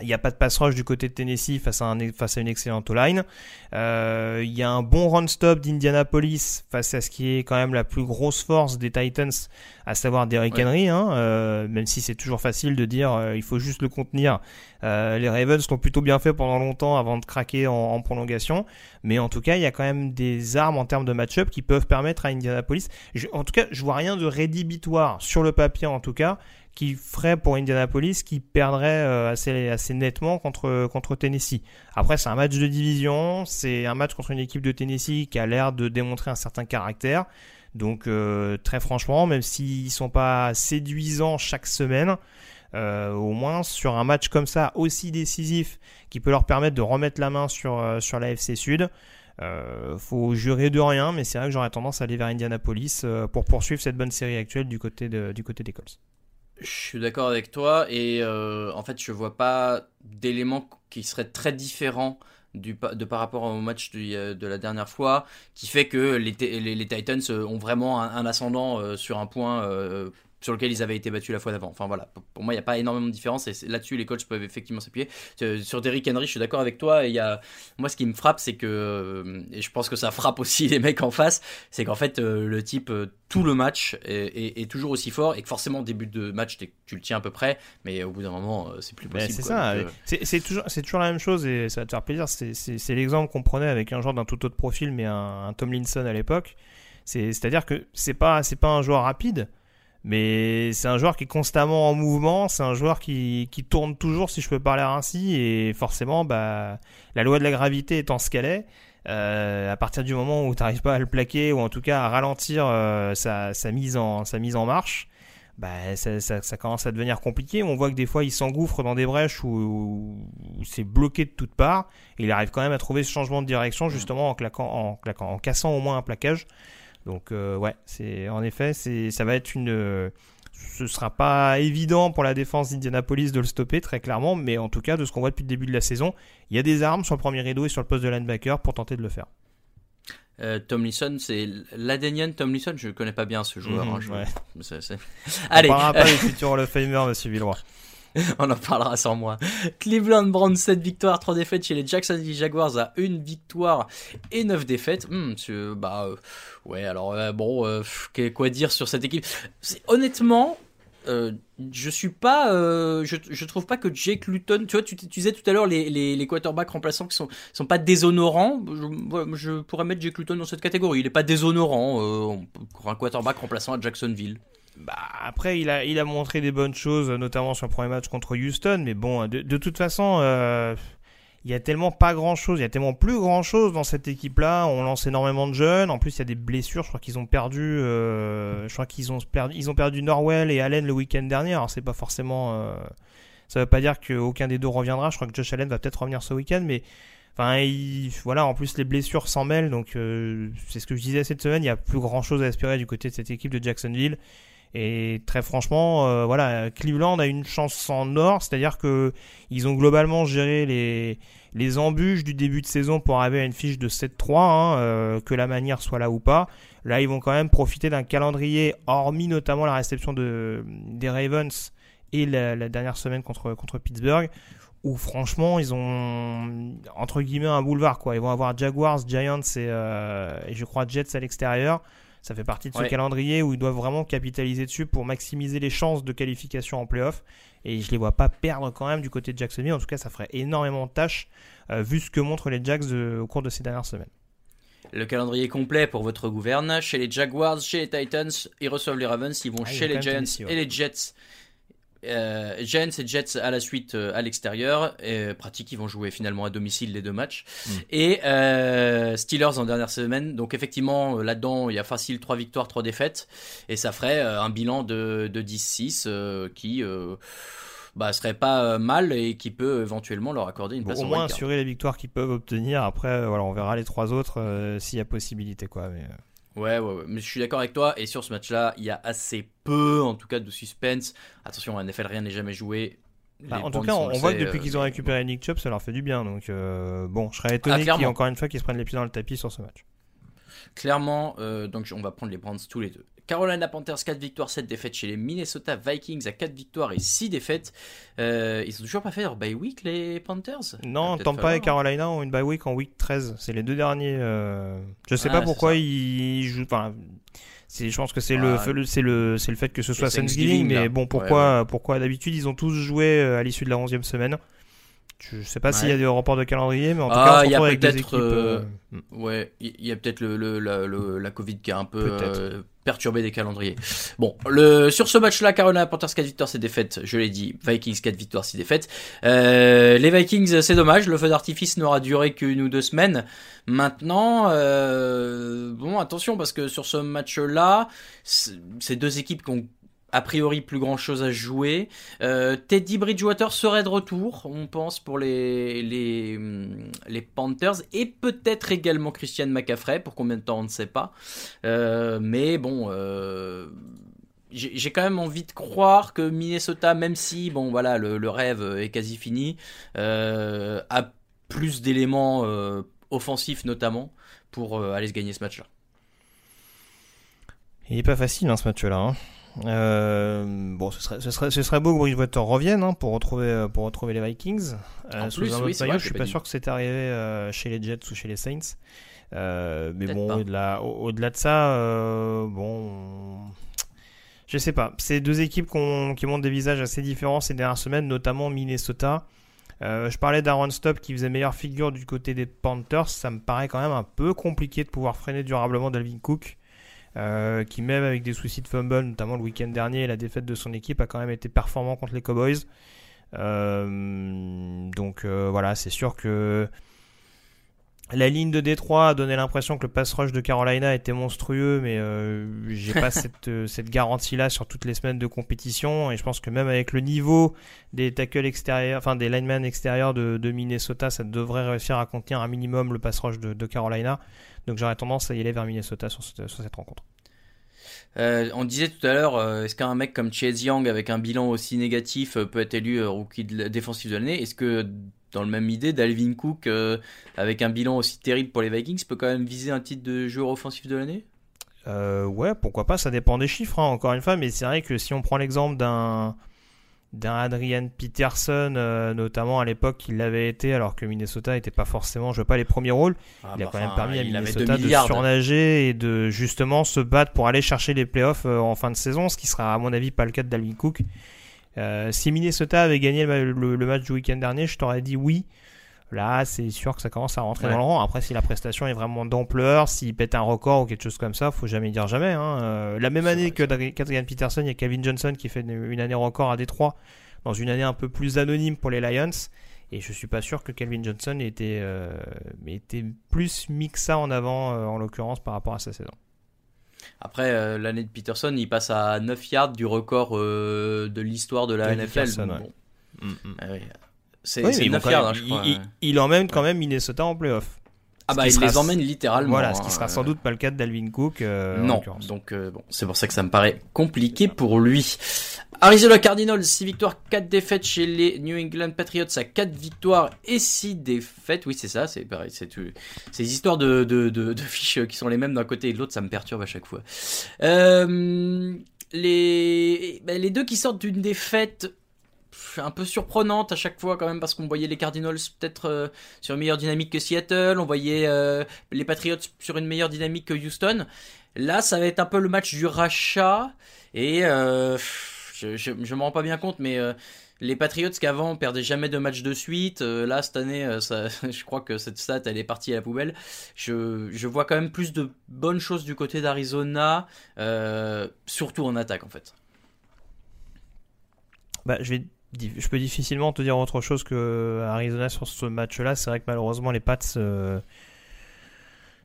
Il n'y a pas de pass rush du côté de Tennessee face à, un, face à une excellente line. Euh, il y a un bon run-stop d'Indianapolis face à ce qui est quand même la plus grosse force des Titans, à savoir Derrick ouais. Henry. Hein, euh, même si c'est toujours facile de dire euh, il faut juste le contenir. Les Ravens l'ont plutôt bien fait pendant longtemps avant de craquer en, en, prolongation. Mais en tout cas, il y a quand même des armes en termes de match-up qui peuvent permettre à Indianapolis. Je, en tout cas, je vois rien de rédhibitoire sur le papier en tout cas qui ferait pour Indianapolis qui perdrait euh, assez, nettement contre, Tennessee. Après, c'est un match de division, c'est un match contre une équipe de Tennessee qui a l'air de démontrer un certain caractère. Donc, euh, très franchement, même s'ils sont pas séduisants chaque semaine, euh, au moins sur un match comme ça aussi décisif qui peut leur permettre de remettre la main sur, la FC Sud, euh, faut jurer de rien, mais c'est vrai que j'aurais tendance à aller vers Indianapolis pour poursuivre cette bonne série actuelle du côté, du côté des Colts. Je suis d'accord avec toi et euh, en fait je vois pas d'éléments qui seraient très différents du, de par rapport au match de, de la dernière fois qui fait que les, les, les Titans ont vraiment un, ascendant euh, sur un point euh, sur lequel ils avaient été battus la fois d'avant. Enfin voilà, pour moi, il n'y a pas énormément de différence et là-dessus, les coachs peuvent effectivement s'appuyer. Sur Derrick Henry, je suis d'accord avec toi. Et y a... Moi, ce qui me frappe, c'est que, et je pense que ça frappe aussi les mecs en face, c'est qu'en fait, euh, le type, euh, tout le match est, est, toujours aussi fort et que forcément, début de match, tu le tiens à peu près, mais au bout d'un moment, euh, c'est plus possible. C'est ça, c'est toujours, toujours la même chose et ça va te faire plaisir. C'est l'exemple qu'on prenait avec un joueur d'un tout autre profil, mais un, un Tomlinson à l'époque. C'est-à-dire que c'est pas, pas un joueur rapide mais c'est un joueur qui est constamment en mouvement, c'est un joueur qui, qui, tourne toujours, si je peux parler ainsi, et forcément, bah, la loi de la gravité étant ce qu'elle est, euh, à partir du moment où tu n'arrives pas à le plaquer, ou en tout cas à ralentir euh, sa, sa, mise en, sa mise en marche, bah, ça, ça, ça, commence à devenir compliqué. On voit que des fois, il s'engouffre dans des brèches où, où, c'est bloqué de toutes parts, et il arrive quand même à trouver ce changement de direction, justement en, claquant, en, claquant, en cassant au moins un plaquage. Donc euh, ouais, c'est en effet, c'est ça va être une euh, ce sera pas évident pour la défense d'Indianapolis de le stopper très clairement, mais en tout cas de ce qu'on voit depuis le début de la saison, il y a des armes sur le premier rideau et sur le poste de linebacker pour tenter de le faire. Euh, Tomlinson, c'est l'Adenian Tomlinson, je connais pas bien ce joueur. Mhm, hein, ouais. Allez, on parlera pas futurs Hall of Famer, Monsieur Villeroy. On en parlera sans moi. Cleveland Browns 7 victoires, 3 défaites chez les Jacksonville Jaguars à 1 victoire et 9 défaites. Hmm, bah euh, ouais, alors euh, bon, euh, quoi dire sur cette équipe? Honnêtement, je suis pas, je, trouve pas que Jake Luton, tu vois, tu, disais tout à l'heure les, les, quarterbacks remplaçants qui sont, sont pas déshonorants. Je, je pourrais mettre Jake Luton dans cette catégorie. Il est pas déshonorant pour un quarterback remplaçant à Jacksonville. Bah, après, il a, montré des bonnes choses, notamment sur le premier match contre Houston. Mais bon, de, toute façon, euh, il y a tellement pas grand chose, il y a tellement plus grand chose dans cette équipe-là. On lance énormément de jeunes. En plus, il y a des blessures. Je crois qu'ils ont perdu, euh, ils ont perdu Norwell et Allen le week-end dernier. Alors, c'est pas forcément, euh, ça veut pas dire qu'aucun des deux reviendra. Je crois que Josh Allen va peut-être revenir ce week-end, mais Enfin, voilà, en plus les blessures s'en mêlent, donc c'est ce que je disais cette semaine, il y a plus grand chose à espérer du côté de cette équipe de Jacksonville. Et très franchement, euh, voilà, Cleveland a une chance en or, c'est-à-dire que ils ont globalement géré les, les embûches du début de saison pour arriver à une fiche de 7-3, hein, euh, que la manière soit là ou pas. Là, ils vont quand même profiter d'un calendrier, hormis notamment la réception de, des Ravens et la, dernière semaine contre, contre Pittsburgh, où franchement, ils ont entre guillemets un boulevard. quoi. Ils vont avoir Jaguars, Giants et, euh, et je crois Jets à l'extérieur. Ça fait partie de ce calendrier où ils doivent vraiment capitaliser dessus pour maximiser les chances de qualification en playoff. Et je les vois pas perdre quand même du côté de Jacksonville. En tout cas, ça ferait énormément de tâches euh, vu ce que montrent les Jacks au cours de ces dernières semaines. Le calendrier complet pour votre gouverne. Chez les Jaguars, chez les Titans, ils reçoivent les Ravens. Ils vont ah, chez les Giants et les Jets euh, Giants et Jets à la suite euh, à l'extérieur. Et, pratique, ils vont jouer finalement à domicile les deux matchs. Mm. Et euh, Steelers en dernière semaine. Donc effectivement, euh, là-dedans, il y a facile 3 victoires, 3 défaites. Et ça ferait un bilan de, de 10-6 qui... Bah, serait pas mal et qui peut éventuellement leur accorder une place Au moins assurer les victoires qu'ils peuvent obtenir. Après, voilà, on verra les trois autres s'il y a possibilité. Quoi, mais... Ouais, ouais, ouais, mais je suis d'accord avec toi. Et sur ce match-là, il y a assez peu, en tout cas, de suspense. Attention, en NFL, rien n'est jamais joué. Bah, en tout cas, on, voit que depuis qu'ils ont euh, récupéré Nick Chubb, ça leur fait du bien. Donc, euh, bon, je serais étonné ah, encore une fois, qu'ils se prennent les pieds dans le tapis sur ce match. Clairement, euh, donc on va prendre les Browns tous les deux. Carolina Panthers 4 victoires, 7 défaites chez les Minnesota Vikings à 4 victoires et 6 défaites. Euh, ils ont toujours pas fait leur bye week les Panthers? Non, Tampa et Carolina ont une bye week en week 13. C'est les deux derniers. Euh... Je sais pas ah, pourquoi ils jouent. Enfin, je pense que c'est le, c'est le, c'est le fait que ce soit Thanksgiving, mais bon, pourquoi, pourquoi d'habitude ils ont tous joué euh, à l'issue de la 11e semaine je sais pas s'il y a des rapports de calendrier, mais en tout ah, cas, il y a peut-être, euh, euh, ouais, il y a peut-être le, le, la, Covid qui a un peu perturber des calendriers. Bon, sur ce match-là, Carolina Panthers 4 victoires, 6 défaites, je l'ai dit, Vikings 4 victoires, 6 défaites. Euh, les Vikings, c'est dommage, le feu d'artifice n'aura duré qu'une ou deux semaines. Maintenant, euh, bon, attention, parce que sur ce match-là, c'est deux équipes qui ont a priori plus grand chose à jouer. Euh, Teddy Bridgewater serait de retour, on pense, pour les, les Panthers, et peut-être également Christian McCaffrey, pour combien de temps on ne sait pas. Euh, mais bon, euh, j'ai quand même envie de croire que Minnesota, même si bon voilà le, le rêve est quasi fini, a plus d'éléments offensifs notamment pour aller se gagner ce match-là. Il n'est pas facile hein, ce match-là. Hein. Euh, bon, ce serait, ce, serait, ce serait beau que Bridgewater revienne hein, pour, retrouver, euh, pour retrouver les Vikings. Euh, sous un autre je suis pas sûr que c'est arrivé chez les Jets ou chez les Saints. Mais bon, au-delà, au-delà de ça, bon, je sais pas. C'est deux équipes qui montrent des visages assez différents ces dernières semaines, notamment Minnesota. je parlais d'Aaron Stop qui faisait meilleure figure du côté des Panthers. Ça me paraît quand même un peu compliqué de pouvoir freiner durablement Dalvin Cook. Euh, qui même avec des soucis de fumble, notamment le week-end dernier, et la défaite de son équipe, a quand même été performant contre les Cowboys. Euh, donc euh, voilà, c'est sûr que la ligne de Détroit a donné l'impression que le pass rush de Carolina était monstrueux, mais j'ai pas cette, cette garantie-là sur toutes les semaines de compétition. Et je pense que même avec le niveau des tackles extérieurs, enfin des linemen extérieurs de, Minnesota, ça devrait réussir à contenir un minimum le pass rush de Carolina. Donc j'aurais tendance à y aller vers Minnesota sur cette, rencontre. Euh, on disait tout à l'heure, euh, est-ce qu'un mec comme Chase Young avec un bilan aussi négatif euh, peut être élu rookie défensif de l'année? Est-ce que dans le même idée, Dalvin Cook avec un bilan aussi terrible pour les Vikings peut quand même viser un titre de joueur offensif de l'année? Ouais, pourquoi pas, ça dépend des chiffres, hein, encore une fois, mais c'est vrai que si on prend l'exemple d'un d'un Adrian Peterson, euh, notamment à l'époque, il l'avait été, alors que Minnesota n'était pas forcément, je veux pas les premiers rôles. Ah il a bah quand même permis à Minnesota de surnager et de justement se battre pour aller chercher les playoffs euh, en fin de saison, ce qui sera à mon avis pas le cas de Dalvin Cook. Euh, si Minnesota avait gagné le, match du week-end dernier, je t'aurais dit oui. Là, c'est sûr que ça commence à rentrer dans le rang. Après, si la prestation est vraiment d'ampleur, s'il pète un record ou quelque chose comme ça, faut jamais dire jamais. Hein. Euh, la même année que Adrian Peterson, il y a Kevin Johnson qui fait une, année record à Détroit, dans une année un peu plus anonyme pour les Lions. Et je suis pas sûr que Kevin Johnson ait été, euh, plus ça en avant, euh, en l'occurrence, par rapport à sa saison. Après, l'année de Peterson, il passe à 9 yards du record de l'histoire de la NFL. Mm, mm. Ah c'est oui, hein, il, emmène quand même Minnesota en playoff. Ah bah il les emmène littéralement. Voilà, ce qui sera sans doute pas le cas de Dalvin Cook. Euh, non, donc euh, bon, c'est pour ça que ça me paraît compliqué pour lui. Arizona Cardinals, 6 victoires, 4 défaites chez les New England Patriots à 4 victoires et 6 défaites. Oui, c'est ça, c'est pareil, c'est. Ces histoires de, de, de, de, fiches qui sont les mêmes d'un côté et de l'autre, ça me perturbe à chaque fois. Euh, les, ben, les deux qui sortent d'une défaite un peu surprenante à chaque fois quand même parce qu'on voyait les Cardinals peut-être euh, sur une meilleure dynamique que Seattle, on voyait euh, les Patriots sur une meilleure dynamique que Houston. Là, ça va être un peu le match du rachat et euh, je, je, me rends pas bien compte, mais les Patriots qu'avant perdaient jamais de match de suite, là cette année, je crois que cette stat elle est partie à la poubelle. Je, je vois quand même plus de bonnes choses du côté d'Arizona, surtout en attaque en fait. Bah, je vais je peux difficilement te dire autre chose que Arizona sur ce match-là. C'est vrai que malheureusement les Pats euh,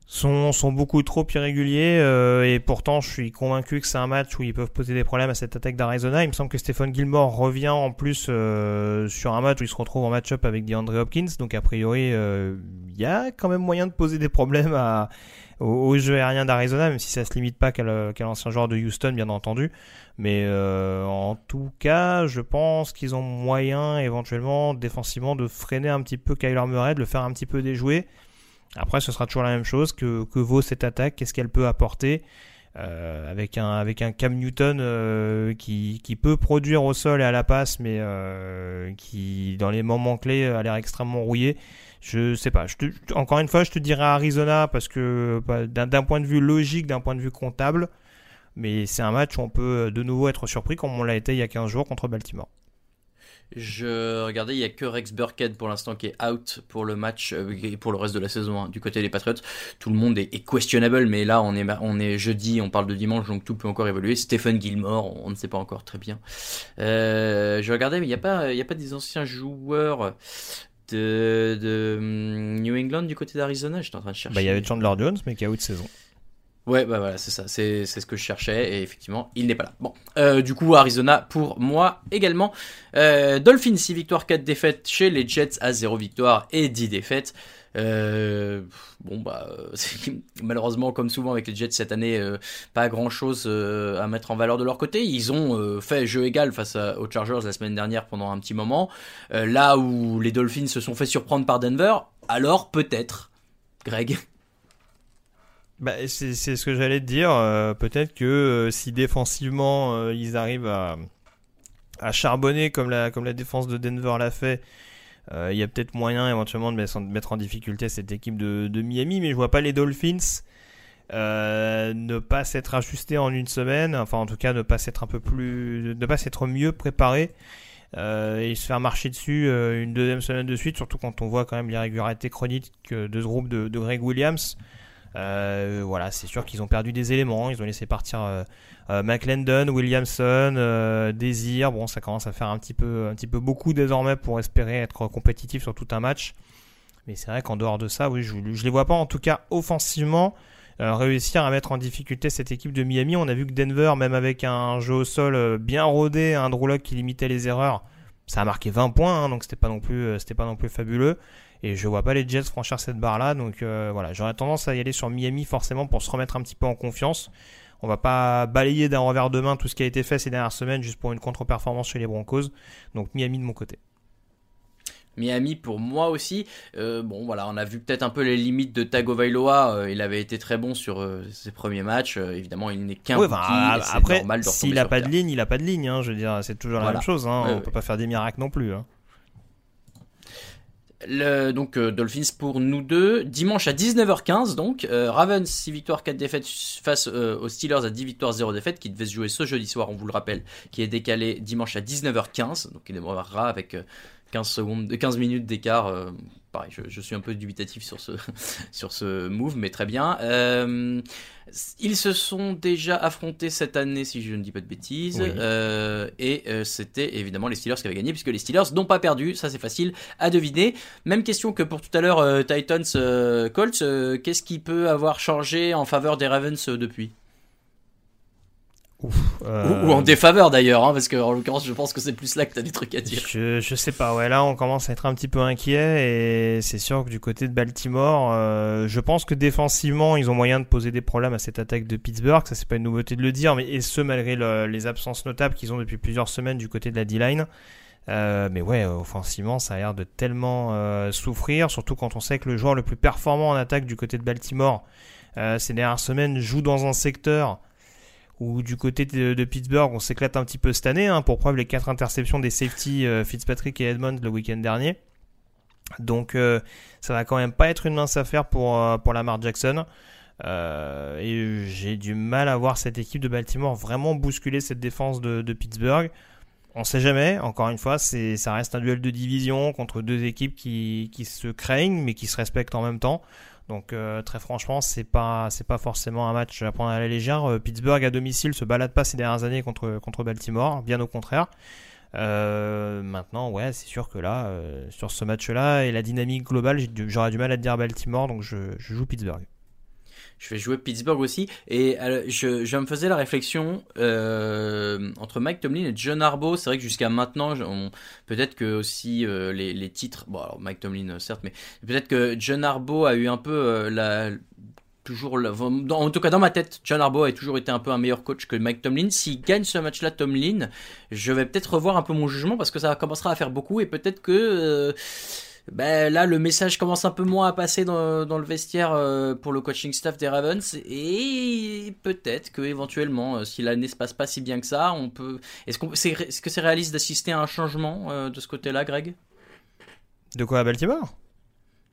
sont, beaucoup trop irréguliers euh, et pourtant je suis convaincu que c'est un match où ils peuvent poser des problèmes à cette attaque d'Arizona. Il me semble que Stephen Gilmore revient en plus euh, sur un match où il se retrouve en match-up avec DeAndre Hopkins. Donc a priori il y a quand même moyen de poser des problèmes à, au, jeu aérien d'Arizona, même si ça se limite pas qu'à l'ancien joueur de Houston bien entendu. Mais euh, en tout cas, je pense qu'ils ont moyen éventuellement défensivement de freiner un petit peu Kyler Murray, de le faire un petit peu déjouer. Après, ce sera toujours la même chose. Que, vaut cette attaque Qu'est-ce qu'elle peut apporter euh, avec un Cam Newton euh, qui, peut produire au sol et à la passe, mais qui dans les moments clés a l'air extrêmement rouillé. Je sais pas. Encore une fois, je te dirais Arizona parce que bah, d'un point de vue logique, d'un point de vue comptable, mais c'est un match où on peut euh, de nouveau être surpris comme on l'a été il y a 15 jours contre Baltimore. Je regardais, il y a que Rex Burkhead pour l'instant qui est out pour le match euh, et pour le reste de la saison hein, du côté des Patriots. Tout le monde est, questionable, mais là on est on est jeudi, on parle de dimanche, donc tout peut encore évoluer. Stephen Gilmore, on ne sait pas encore très bien. Euh, je regardais, mais il n'y il y a pas des anciens joueurs de, de hum, New England du côté d'Arizona. J'étais en train de chercher. Bah, il y avait Chandler Jones, mais qui a out de saison. Ouais, bah voilà, c'est ça, c'est ce que je cherchais, et effectivement, il n'est pas là. Bon, euh, du coup, Arizona pour moi également. Euh, Dolphins, 6 victoires, 4 défaites chez les Jets à 0 victoire et 10 défaites. Euh, bon bah malheureusement comme souvent avec les Jets cette année euh, pas grand chose euh, à mettre en valeur de leur côté ils ont euh, fait jeu égal face aux Chargers la semaine dernière pendant un petit moment là où les Dolphins se sont fait surprendre par Denver alors peut-être Greg? Bah, c'est ce que j'allais te dire. Euh, peut-être que euh, si défensivement euh, ils arrivent à, à, charbonner comme la, comme la défense de Denver l'a fait, il y a peut-être moyen éventuellement de mettre, en difficulté cette équipe de, Miami. Mais je vois pas les Dolphins ne pas s'être ajustés en une semaine. Enfin, en tout cas, ne pas s'être un peu plus, ne pas s'être mieux préparés. et se faire marcher dessus une deuxième semaine de suite, surtout quand on voit quand même l'irrégularité chronique de ce groupe de Greg Williams. Euh, voilà, c'est sûr qu'ils ont perdu des éléments. Ils ont laissé partir euh, euh McLendon, Williamson, Désir. Bon, ça commence à faire un petit peu, un petit beaucoup désormais pour espérer être compétitif sur tout un match. Mais c'est vrai qu'en dehors de ça, oui, je, je les vois pas en tout cas offensivement réussir à mettre en difficulté cette équipe de Miami. On a vu que Denver, même avec un jeu au sol bien rodé, un Drew qui limitait les erreurs, ça a marqué 20 points, hein, donc pas c'était pas non plus fabuleux. Et je vois pas les Jets franchir cette barre-là. Donc euh, voilà, j'aurais tendance à y aller sur Miami forcément pour se remettre un petit peu en confiance. On va pas balayer d'un revers de main tout ce qui a été fait ces dernières semaines juste pour une contre-performance chez les Broncos. Donc Miami de mon côté. Miami pour moi aussi. Euh, bon voilà, on a vu peut-être un peu les limites de Tagovailoa. Euh, il avait été très bon sur ses premiers matchs. évidemment, il n'est qu'un ouais, Après, s'il a pas de ligne, il a pas de ligne. Hein, je veux dire, c'est toujours la même chose. Hein, on peut pas faire des miracles non plus. Hein. Donc euh, Dolphins pour nous deux. Dimanche à 19h15 donc. Euh, Ravens 6 victoires 4 défaites face euh, aux Steelers à 10 victoires 0 défaites qui devait se jouer ce jeudi soir on vous le rappelle. Qui est décalé dimanche à 19h15. Donc il démarrera avec 15, secondes, 15 minutes d'écart. pareil je, suis un peu dubitatif sur ce, sur ce move mais très bien. Ils se sont déjà affrontés cette année, si je ne dis pas de bêtises, euh, et euh, c'était évidemment les Steelers qui avaient gagné, puisque les Steelers n'ont pas perdu, ça c'est facile à deviner. Même question que pour tout à l'heure, euh, Titans Colts, qu'est-ce qui peut avoir changé en faveur des Ravens depuis? Euh, ou, en défaveur d'ailleurs, hein, parce que en l'occurrence, je pense que c'est plus là que tu as des trucs à dire. Je, je sais pas, ouais, là on commence à être un petit peu inquiet et c'est sûr que du côté de Baltimore, euh, je pense que défensivement, ils ont moyen de poser des problèmes à cette attaque de Pittsburgh, ça c'est pas une nouveauté de le dire, mais et ce malgré les absences notables qu'ils ont depuis plusieurs semaines du côté de la D-line. Euh, mais ouais, offensivement, ça a l'air de tellement souffrir, surtout quand on sait que le joueur le plus performant en attaque du côté de Baltimore ces dernières semaines joue dans un secteur ou du côté de, Pittsburgh, on s'éclate un petit peu cette année, hein, pour preuve les quatre interceptions des safety euh, Fitzpatrick et Edmonds le week-end dernier. Donc euh, ça va quand même pas être une mince affaire pour, euh, pour Lamar Jackson. et j'ai du mal à voir cette équipe de Baltimore vraiment bousculer cette défense de, Pittsburgh. On sait jamais, encore une fois, ça reste un duel de division contre deux équipes qui, qui se craignent mais qui se respectent en même temps. Donc euh, très franchement, c'est pas pas forcément un match à prendre à la légère. Euh, Pittsburgh à domicile se balade pas ces dernières années contre contre Baltimore, bien au contraire. Euh, maintenant, ouais, c'est sûr que là, sur ce match-là et la dynamique globale, j'aurais du mal à dire Baltimore, donc je joue Pittsburgh je vais jouer Pittsburgh aussi. Et euh, je, je, me faisais la réflexion euh, entre Mike Tomlin et John Harbaugh. C'est vrai que jusqu'à maintenant, peut-être que aussi euh, les, les, titres. Bon, alors Mike Tomlin, certes, mais peut-être que John Harbaugh a eu un peu la. Toujours, en tout cas dans ma tête, John Harbaugh a toujours été un peu un meilleur coach que Mike Tomlin. S'il gagne ce match-là, Tomlin, je vais peut-être revoir un peu mon jugement parce que ça commencera à faire beaucoup et peut-être que ben là le message commence un peu moins à passer dans, le vestiaire euh, pour le coaching staff des Ravens. Et peut-être que éventuellement euh, si l'année se pas si bien que ça on peut est-ce que c'est réaliste d'assister à un changement euh, de ce côté-là Greg? De quoi à Baltimore?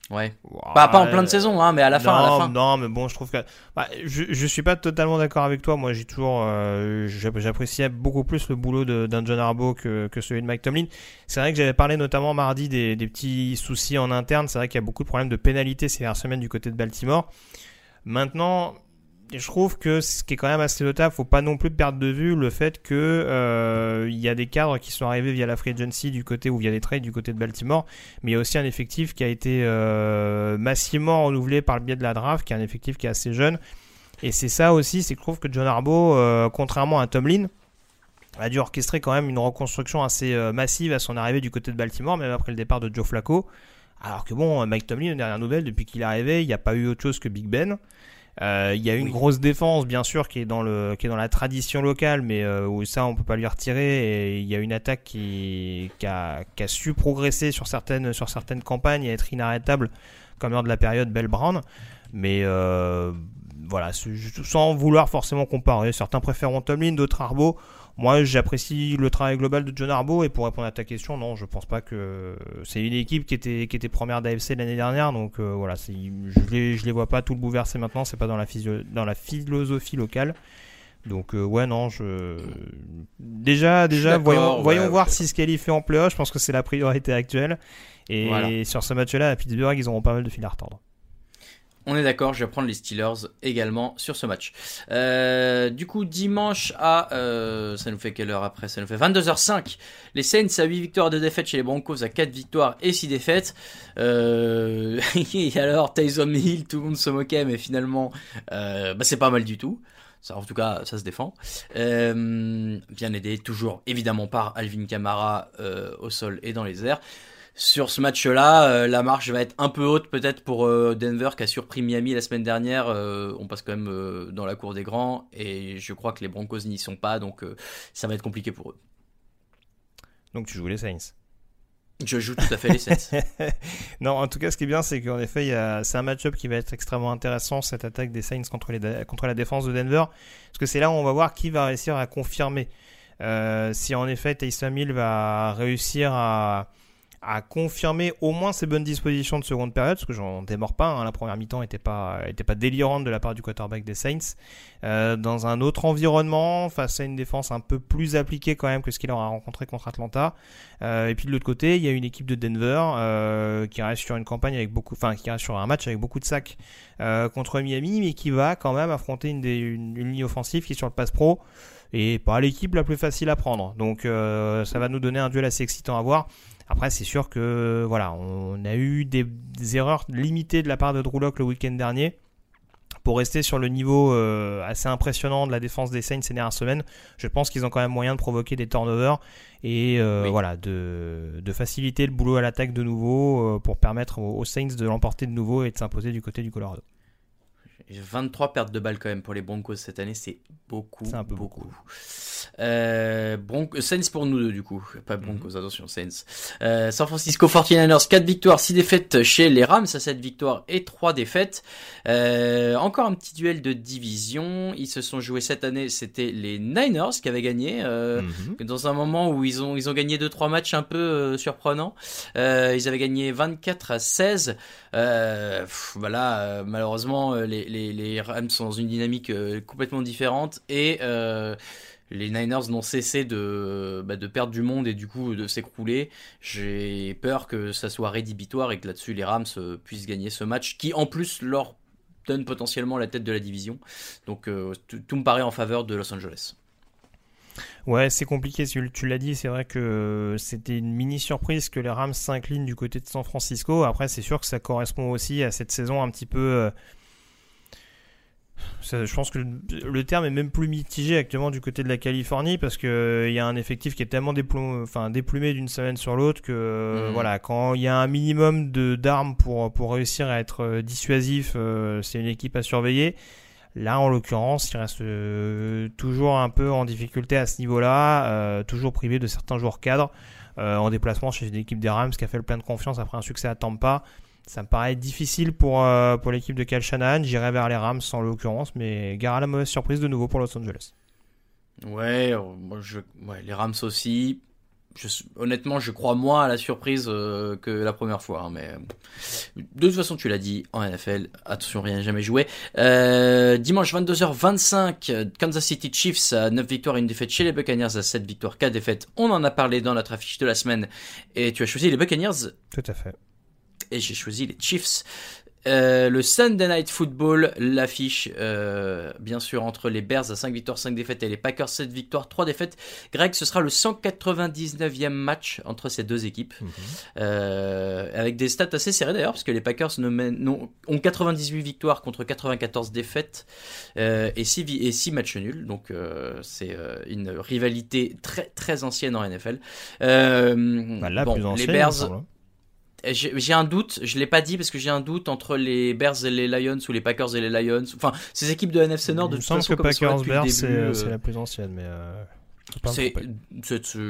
Ouais. pas, pas en plein de saison, hein, mais à la fin. Non, à la fin. non, mais bon, je trouve que. Bah, je, je suis pas totalement d'accord avec toi. Moi, j'ai toujours. Euh, J'appréciais beaucoup plus le boulot d'un John Harbaugh que, que, celui de Mike Tomlin. C'est vrai que j'avais parlé notamment mardi des, des petits soucis en interne. C'est vrai qu'il y a beaucoup de problèmes de pénalité ces dernières semaines du côté de Baltimore. Maintenant, je trouve que ce qui est quand même assez notable, faut pas non plus perdre de vue le fait que euh, il y a des cadres qui sont arrivés via la free agency du côté ou via des trades du côté de Baltimore, mais il y a aussi un effectif qui a été euh, massivement renouvelé par le biais de la draft, qui est un effectif qui est assez jeune. Et c'est ça aussi, c'est que je trouve que John Harbaugh, euh, contrairement à Tomlin, a dû orchestrer quand même une reconstruction assez massive à son arrivée du côté de Baltimore, même après le départ de Joe Flacco. Alors que bon, Mike Tomlin, dernière nouvelle, depuis qu'il est arrivé, il n'y a pas eu autre chose que Big Ben. Euh, il y a une grosse défense, bien sûr, qui est dans le qui est dans la tradition locale, mais euh, où ça on peut pas lui retirer. Et il y a une attaque qui, qui, a, qui a su progresser sur certaines sur certaines campagnes et être inarrêtable, comme lors de la période Bell Brown. Mais euh, voilà, sans vouloir forcément comparer, certains préfèrent Tomlin, d'autres Arbo. Moi, j'apprécie le travail global de John Arbo et pour répondre à ta question, non, je pense pas que c'est une équipe qui était qui était première d'AFC l'année dernière, donc euh, voilà, je les je les vois pas tout le bouleverser maintenant, c'est pas dans la dans la philosophie locale. Donc euh, ouais non, je déjà déjà voyons voyons voir si ce qu'elle fait en playoff, je pense que c'est la priorité actuelle et sur ce match-là à Pittsburgh, ils auront pas mal de fil à retordre. On est d'accord, je vais prendre les Steelers également sur ce match. Euh, du coup, dimanche à... Euh, ça nous fait quelle heure après? Ça nous fait 22h05. Les Saints à 8 victoires, 2 défaites chez les Broncos à 4 victoires et 6 défaites. Euh, et alors, Tyson Hill, tout le monde se moquait, mais finalement, bah, c'est pas mal du tout. Ça, en tout cas, ça se défend. bien aidé, toujours évidemment par Alvin Kamara au sol et dans les airs sur ce match-là, euh, la marche va être un peu haute peut-être pour euh, Denver qui a surpris Miami la semaine dernière. Euh, on passe quand même dans la cour des grands et je crois que les Broncos n'y sont pas, donc ça va être compliqué pour eux. Donc tu joues les Saints je joue tout à fait les Saints. non, en tout cas, ce qui est bien, c'est qu'en effet, c'est un match-up qui va être extrêmement intéressant, cette attaque des Saints contre, les, contre la défense de Denver. Parce que c'est là où on va voir qui va réussir à confirmer. si en effet Taysom Hill va réussir à, a confirmé au moins ses bonnes dispositions de seconde période, parce que j'en démords pas, hein, la première mi-temps n'était pas, était pas délirante de la part du quarterback des Saints, euh, dans un autre environnement, face à une défense un peu plus appliquée quand même que ce qu'il aura rencontré contre Atlanta. Euh, et puis de l'autre côté, il y a une équipe de Denver euh, qui reste sur une campagne avec beaucoup, enfin qui reste sur un match avec beaucoup de sacs contre Miami, mais qui va quand même affronter une, une, une ligne offensive qui est sur le pass pro et pas l'équipe la plus facile à prendre. Donc ça va nous donner un duel assez excitant à voir. Après, c'est sûr que voilà, on a eu des, erreurs limitées de la part de Drew le week-end dernier. Pour rester sur le niveau euh, assez impressionnant de la défense des Saints ces dernières semaines, je pense qu'ils ont quand même moyen de provoquer des turnovers et euh, voilà de, faciliter le boulot à l'attaque de nouveau euh, pour permettre aux, Saints de l'emporter de nouveau et de s'imposer du côté du Colorado. 23 pertes de balles quand même pour les Broncos cette année, c'est beaucoup. C'est un peu beaucoup. Euh, Saints pour nous deux du coup, pas mhm. Broncos, attention Saints. Euh, San Francisco 49ers, 4 victoires, 6 défaites chez les Rams, à 7 victoires et 3 défaites. Euh, encore un petit duel de division, ils se sont joués cette année, c'était les Niners qui avaient gagné, euh, mhm. dans un moment où ils ont, ils ont gagné 2-3 matchs un peu euh, surprenants. Euh, ils avaient gagné 24 à 16. voilà, malheureusement les, les, Rams sont dans une dynamique complètement différente et les Niners n'ont cessé de, bah, de perdre du monde et du coup de s'écrouler. J'ai peur que ça soit rédhibitoire et que là-dessus les Rams euh, puissent gagner ce match qui en plus leur donne potentiellement la tête de la division. Donc euh, tout, me paraît en faveur de Los Angeles. Ouais, c'est compliqué, tu l'as dit, c'est vrai que c'était une mini surprise que les Rams s'inclinent du côté de San Francisco. Après, c'est sûr que ça correspond aussi à cette saison un petit peu euh, je pense que le, terme est même plus mitigé actuellement du côté de la Californie parce que euh, y a un effectif qui est tellement déplumé, enfin, déplumé d'une semaine sur l'autre que euh, mhm. voilà quand il y a un minimum de d'armes pour pour réussir à être euh, dissuasif, c'est une équipe à surveiller. Là, en l'occurrence, il reste toujours un peu en difficulté à ce niveau-là, toujours privé de certains joueurs cadres en déplacement chez une équipe des Rams qui a fait le plein de confiance après un succès à Tampa. Ça me paraît difficile pour, euh, pour l'équipe de Cal Shanahan. J'irai vers les Rams en l'occurrence, mais gare à la mauvaise surprise de nouveau pour Los Angeles. Ouais, moi je... ouais les Rams aussi. je, honnêtement, je crois moins à la surprise euh, que la première fois. hein, mais de toute façon, tu l'as dit, en NFL, attention, rien n'est jamais joué. Euh, dimanche 22h25, Kansas City Chiefs à 9 victoires et une défaite chez les Buccaneers à 7 victoires, 4 défaites. On en a parlé dans notre affiche de la semaine. Et tu as choisi les Buccaneers Tout à fait. Et j'ai choisi les Chiefs. Euh, le Sunday Night Football, l'affiche, euh, bien sûr, entre les Bears à 5 victoires, 5 défaites et les Packers 7 victoires, 3 défaites. Greg, ce sera le 199e match entre ces deux équipes. Euh, avec des stats assez serrées d'ailleurs, parce que les Packers ne mènent- non, ont 98 victoires contre 94 défaites euh, et 6, et 6 matchs nuls. Donc euh, c'est euh, une rivalité très très ancienne en NFL. Bah, la bon, plus ancienne, les Bears. J'ai un doute, je l'ai pas dit parce que j'ai un doute entre les Bears et les Lions ou les Packers et les Lions. Enfin, ces équipes de NFC Nord de toute façon que Packers Bears, c'est euh, la plus ancienne, mais. euh, c'est,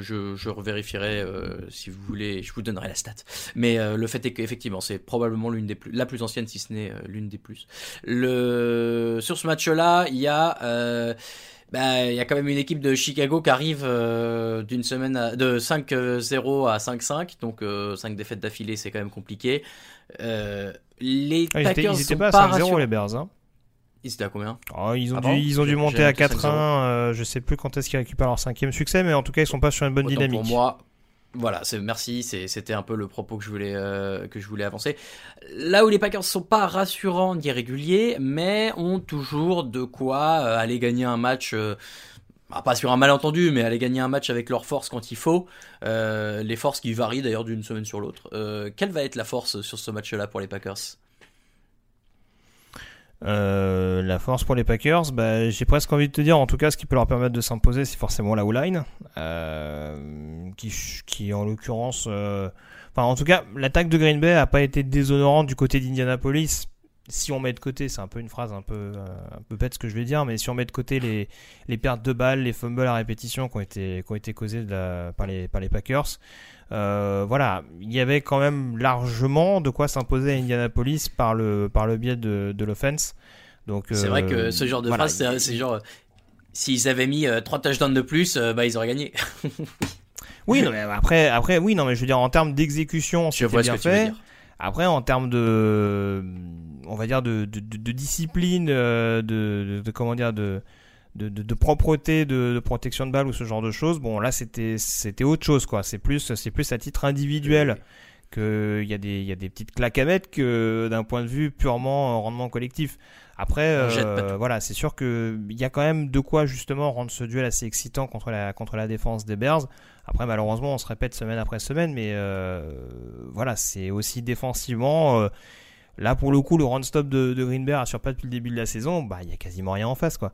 je, je revérifierai euh, si vous voulez, je vous donnerai la stat. Mais euh, le fait est qu'effectivement, c'est probablement l'une des plus, la plus ancienne, si ce n'est euh, l'une des plus. Le, sur ce match-là, il y a, euh, bah, il y a quand même une équipe de Chicago qui arrive euh, d'une semaine à- de 5-0 à 5-5, donc 5 défaites d'affilée, c'est quand même compliqué. Euh, les Ah, ils étaient, Packers ils étaient sont pas à pas 5-0 rassurants. les Bears. Hein. Ils étaient à combien? Oh, ils ont Ah dû, bon? ils ont dû monter à noté 5-0. 4-1. euh, je sais plus quand est-ce qu'ils récupèrent leur cinquième succès, mais en tout cas, ils sont pas sur une bonne Autant dynamique. Pour moi, voilà, merci, c'est- c'était un peu le propos que je voulais euh, que je voulais avancer. Là où les Packers sont pas rassurants ni réguliers, mais ont toujours de quoi euh, aller gagner un match. euh, bah, pas sur un malentendu, mais aller gagner un match avec leur force quand il faut. Euh, les forces qui varient d'ailleurs d'une semaine sur l'autre. Quelle va être la force sur ce match-là pour les Packers? Euh, la force pour les Packers, bah, j'ai presque envie de te dire, en tout cas, ce qui peut leur permettre de s'imposer, c'est forcément la O-line, euh, qui, en l'occurrence, euh, enfin, en tout cas, l'attaque de Green Bay a pas été déshonorante du côté d'Indianapolis. Si on met de côté, c'est un peu une phrase un peu, euh, un peu bête ce que je vais dire, mais si on met de côté les, les pertes de balles, les fumbles à répétition qui ont été, qui ont été de la- par, les, par les Packers, euh, voilà, il y avait quand même largement de quoi s'imposer à Indianapolis par le, par le biais de, de l'offense. Donc, C'est euh, vrai que ce genre de voilà, phrase, c'est- genre. euh, S'ils avaient mis euh, trois touchdowns de plus, euh, bah ils auraient gagné. Oui, non, mais après, après, oui, non, mais je veux dire, en termes d'exécution, c'était bien que tu veux fait. Après, en termes de, on va dire, de, de, de- de discipline, euh, de, de, de- comment dire, de, de, propreté, de, de protection de balle ou ce genre de choses, bon, là, c'était, c'était autre chose, quoi. C'est plus, c'est plus à titre individuel que il y a des, il y a des petites claques à mettre que d'un point de vue purement euh, rendement collectif. Après, euh, voilà, c'est sûr que il y a quand même de quoi justement rendre ce duel assez excitant contre la contre la défense des Bears. Après, malheureusement, on se répète semaine après semaine, mais euh, voilà, c'est aussi défensivement. euh, là, pour le coup, le run stop de, de Green Bay assure pas depuis le début de la saison. Bah, il y a quasiment rien en face, quoi.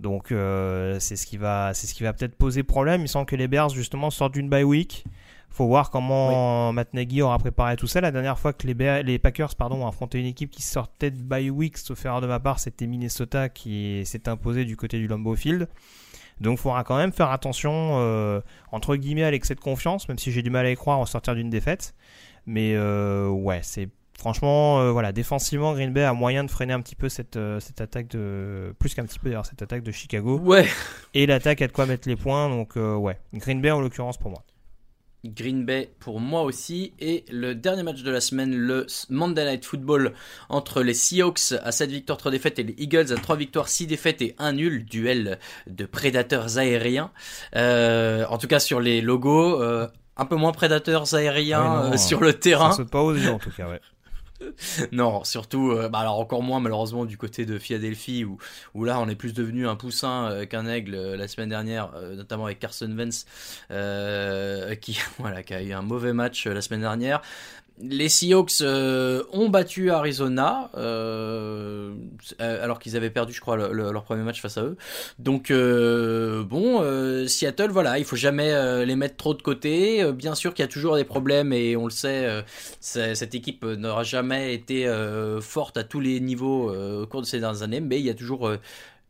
Donc, c'est ce qui va, c'est ce qui va peut-être poser problème. Il semble que les Bears justement sortent d'une bye week. Faut voir comment Matt Nagy aura préparé tout ça. La dernière fois que les, Packers pardon, ont affronté une équipe qui sortait de bye week, sauf erreur de ma part, c'était Minnesota qui s'est imposé du côté du Lambeau Field. Donc il faudra quand même faire attention, euh, entre guillemets, à l'excès de confiance, même si j'ai du mal à y croire en sortir d'une défaite. Mais euh, ouais, c'est franchement, euh, voilà, défensivement, Green Bay a moyen de freiner un petit peu cette, cette attaque de. Plus qu'un petit peu d'ailleurs, cette attaque de Chicago. Ouais. Et l'attaque a de quoi mettre les points, donc ouais. Green Bay en l'occurrence pour moi. Green Bay pour moi aussi. Et le dernier match de la semaine, le Monday Night Football entre les Seahawks à 7 victoires, 3 défaites et les Eagles à 3 victoires, 6 défaites et 1 nul. Duel de prédateurs aériens. Euh, en tout cas sur les logos. euh, un peu moins prédateurs aériens non, euh, sur le terrain. Ça saute pas aux yeux en tout cas, ouais. non, surtout, euh, bah alors encore moins malheureusement du côté de Philadelphie où, là on est plus devenu un poussin euh, qu'un aigle euh, la semaine dernière, notamment avec Carson Wentz qui voilà qui a eu un mauvais match la semaine dernière. Les Seahawks euh, ont battu Arizona euh, alors qu'ils avaient perdu, je crois, le- le- leur premier match face à eux. Donc euh, bon, euh, Seattle, voilà, il faut jamais euh, les mettre trop de côté. Euh, bien sûr qu'il y a toujours des problèmes et on le sait, cette équipe n'aura jamais été forte à tous les niveaux au cours de ces dernières années, mais il y a toujours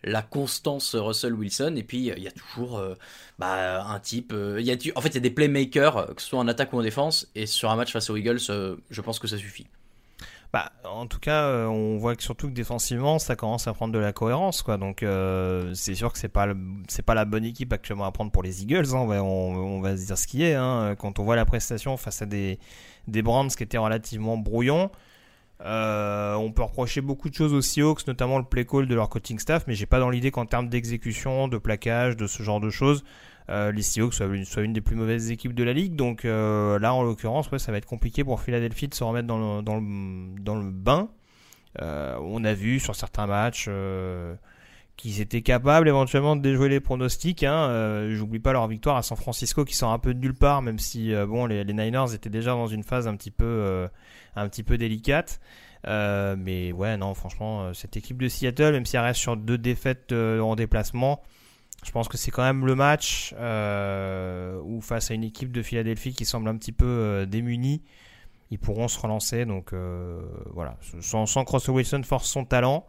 la constance Russell Wilson et puis il y a toujours euh, bah, un type. euh, il y a, en fait, il y a des playmakers, euh, que ce soit en attaque ou en défense, et sur un match face aux Eagles, je pense que ça suffit. Bah, en tout cas, on voit que surtout que défensivement, ça commence à prendre de la cohérence, quoi. Donc, c'est sûr que c'est pas c'est pas la bonne équipe actuellement à prendre pour les Eagles. Hein. On, va, on, va se dire ce qui est. Hein. Quand on voit la prestation face à des des Brands qui étaient relativement brouillons. Euh, on peut reprocher beaucoup de choses aux Seahawks, notamment le play call de leur coaching staff, mais j'ai pas dans l'idée qu'en termes d'exécution, de plaquage, de ce genre de choses, euh, les Seahawks soient une, des plus mauvaises équipes de la ligue. Donc euh, là, en l'occurrence, ouais, ça va être compliqué pour Philadelphie de se remettre dans le, bain. on a vu sur certains matchs qu'ils étaient capables éventuellement de déjouer les pronostics. Hein. J'oublie pas leur victoire à San Francisco qui sort un peu de nulle part, même si bon les, Niners étaient déjà dans une phase un petit peu un petit peu délicate. Euh, mais ouais, non, franchement, euh, cette équipe de Seattle, même si elle reste sur deux défaites euh, en déplacement, je pense que c'est quand même le match où face à une équipe de Philadelphie qui semble un petit peu démunie, ils pourront se relancer. Donc voilà, sans, sans Russell Wilson force son talent,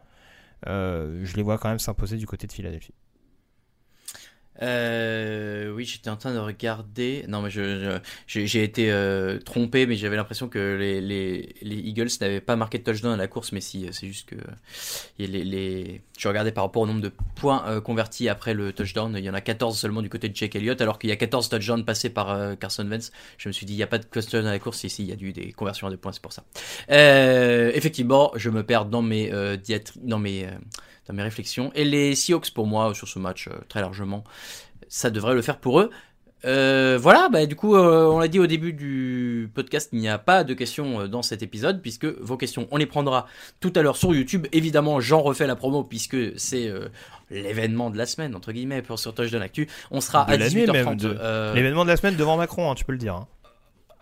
je les vois quand même s'imposer du côté de Philadelphie. Euh, oui, j'étais en train de regarder. Non, mais je, j'ai été euh, trompé, mais j'avais l'impression que les, les, les Eagles n'avaient pas marqué de touchdown à la course, mais si, c'est juste que les, les, je regardais par rapport au nombre de points euh, convertis après le touchdown, il y en a 14 seulement du côté de Jake Elliott, alors qu'il y a 14 touchdowns passés par euh, Carson Wentz. Je me suis dit, il n'y a pas de touchdown à la course, ici, il y a eu des conversions à deux points, c'est pour ça. effectivement, je me perds dans mes, dans mes dans mes réflexions. Et les Seahawks, pour moi, sur ce match, euh, très largement, ça devrait le faire pour eux. Euh, voilà, bah, du coup, euh, on l'a dit au début du podcast, il n'y a pas de questions dans cet épisode, puisque vos questions, on les prendra tout à l'heure sur YouTube. Évidemment, j'en refais la promo, puisque c'est l'événement de la semaine, entre guillemets, pour sur de Actu. On sera à 18h30. L'événement de la semaine devant Macron, hein, tu peux le dire. Hein.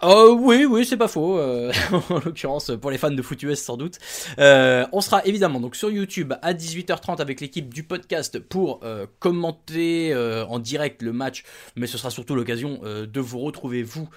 Oh oui, oui, c'est pas faux. Euh, en l'occurrence, pour les fans de foot US sans doute. Euh, on sera évidemment donc sur YouTube à 18h30 avec l'équipe du podcast pour euh, commenter en direct le match, mais ce sera surtout l'occasion de vous retrouver vous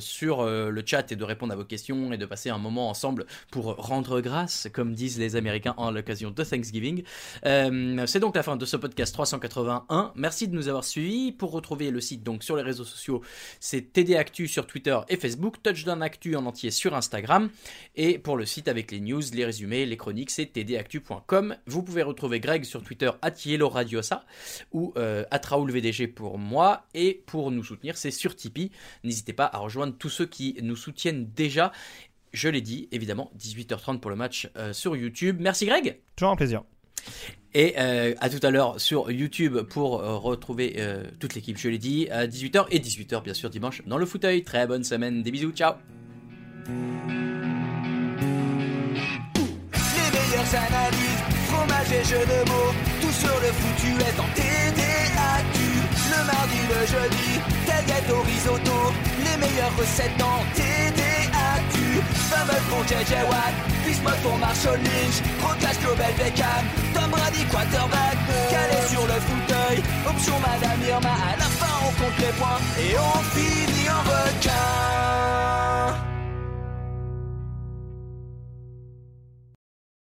sur le chat et de répondre à vos questions et de passer un moment ensemble pour rendre grâce, comme disent les Américains en l'occasion de Thanksgiving. c'est donc la fin de ce podcast 381. Merci de nous avoir suivis. Pour retrouver le site donc sur les réseaux sociaux, c'est TD Actu sur Twitter et Facebook, Touchdown Actu en entier sur Instagram, et pour le site avec les news, les résumés, les chroniques, c'est tdactu.com. Vous pouvez retrouver Greg sur Twitter, at Radiosa, ou euh, VDG pour moi, et pour nous soutenir, c'est sur Tipeee. N'hésitez pas à rejoindre tous ceux qui nous soutiennent déjà. Je l'ai dit, évidemment, 18h30 pour le match euh, sur YouTube. Merci Greg. Toujours un plaisir. Et euh, à tout à l'heure sur YouTube pour euh, retrouver euh, toute l'équipe, je l'ai dit, à 18h et 18h bien sûr dimanche dans le fauteuil. Très bonne semaine, des bisous, ciao Les meilleures analyses, fromage et jeux de mots, tout sur le foutu est en TDAQ. Le mardi, le jeudi, tagliatelle au risotto. Les meilleures recettes dans TDAQ Fumble pour JJ Watt, Bismuth pour Marshall Lynch. Rocage Global Beckham, Tom Brady quarterback. Calé sur le fauteuil, option Madame Irma. À la fin on compte les points et on finit en requin.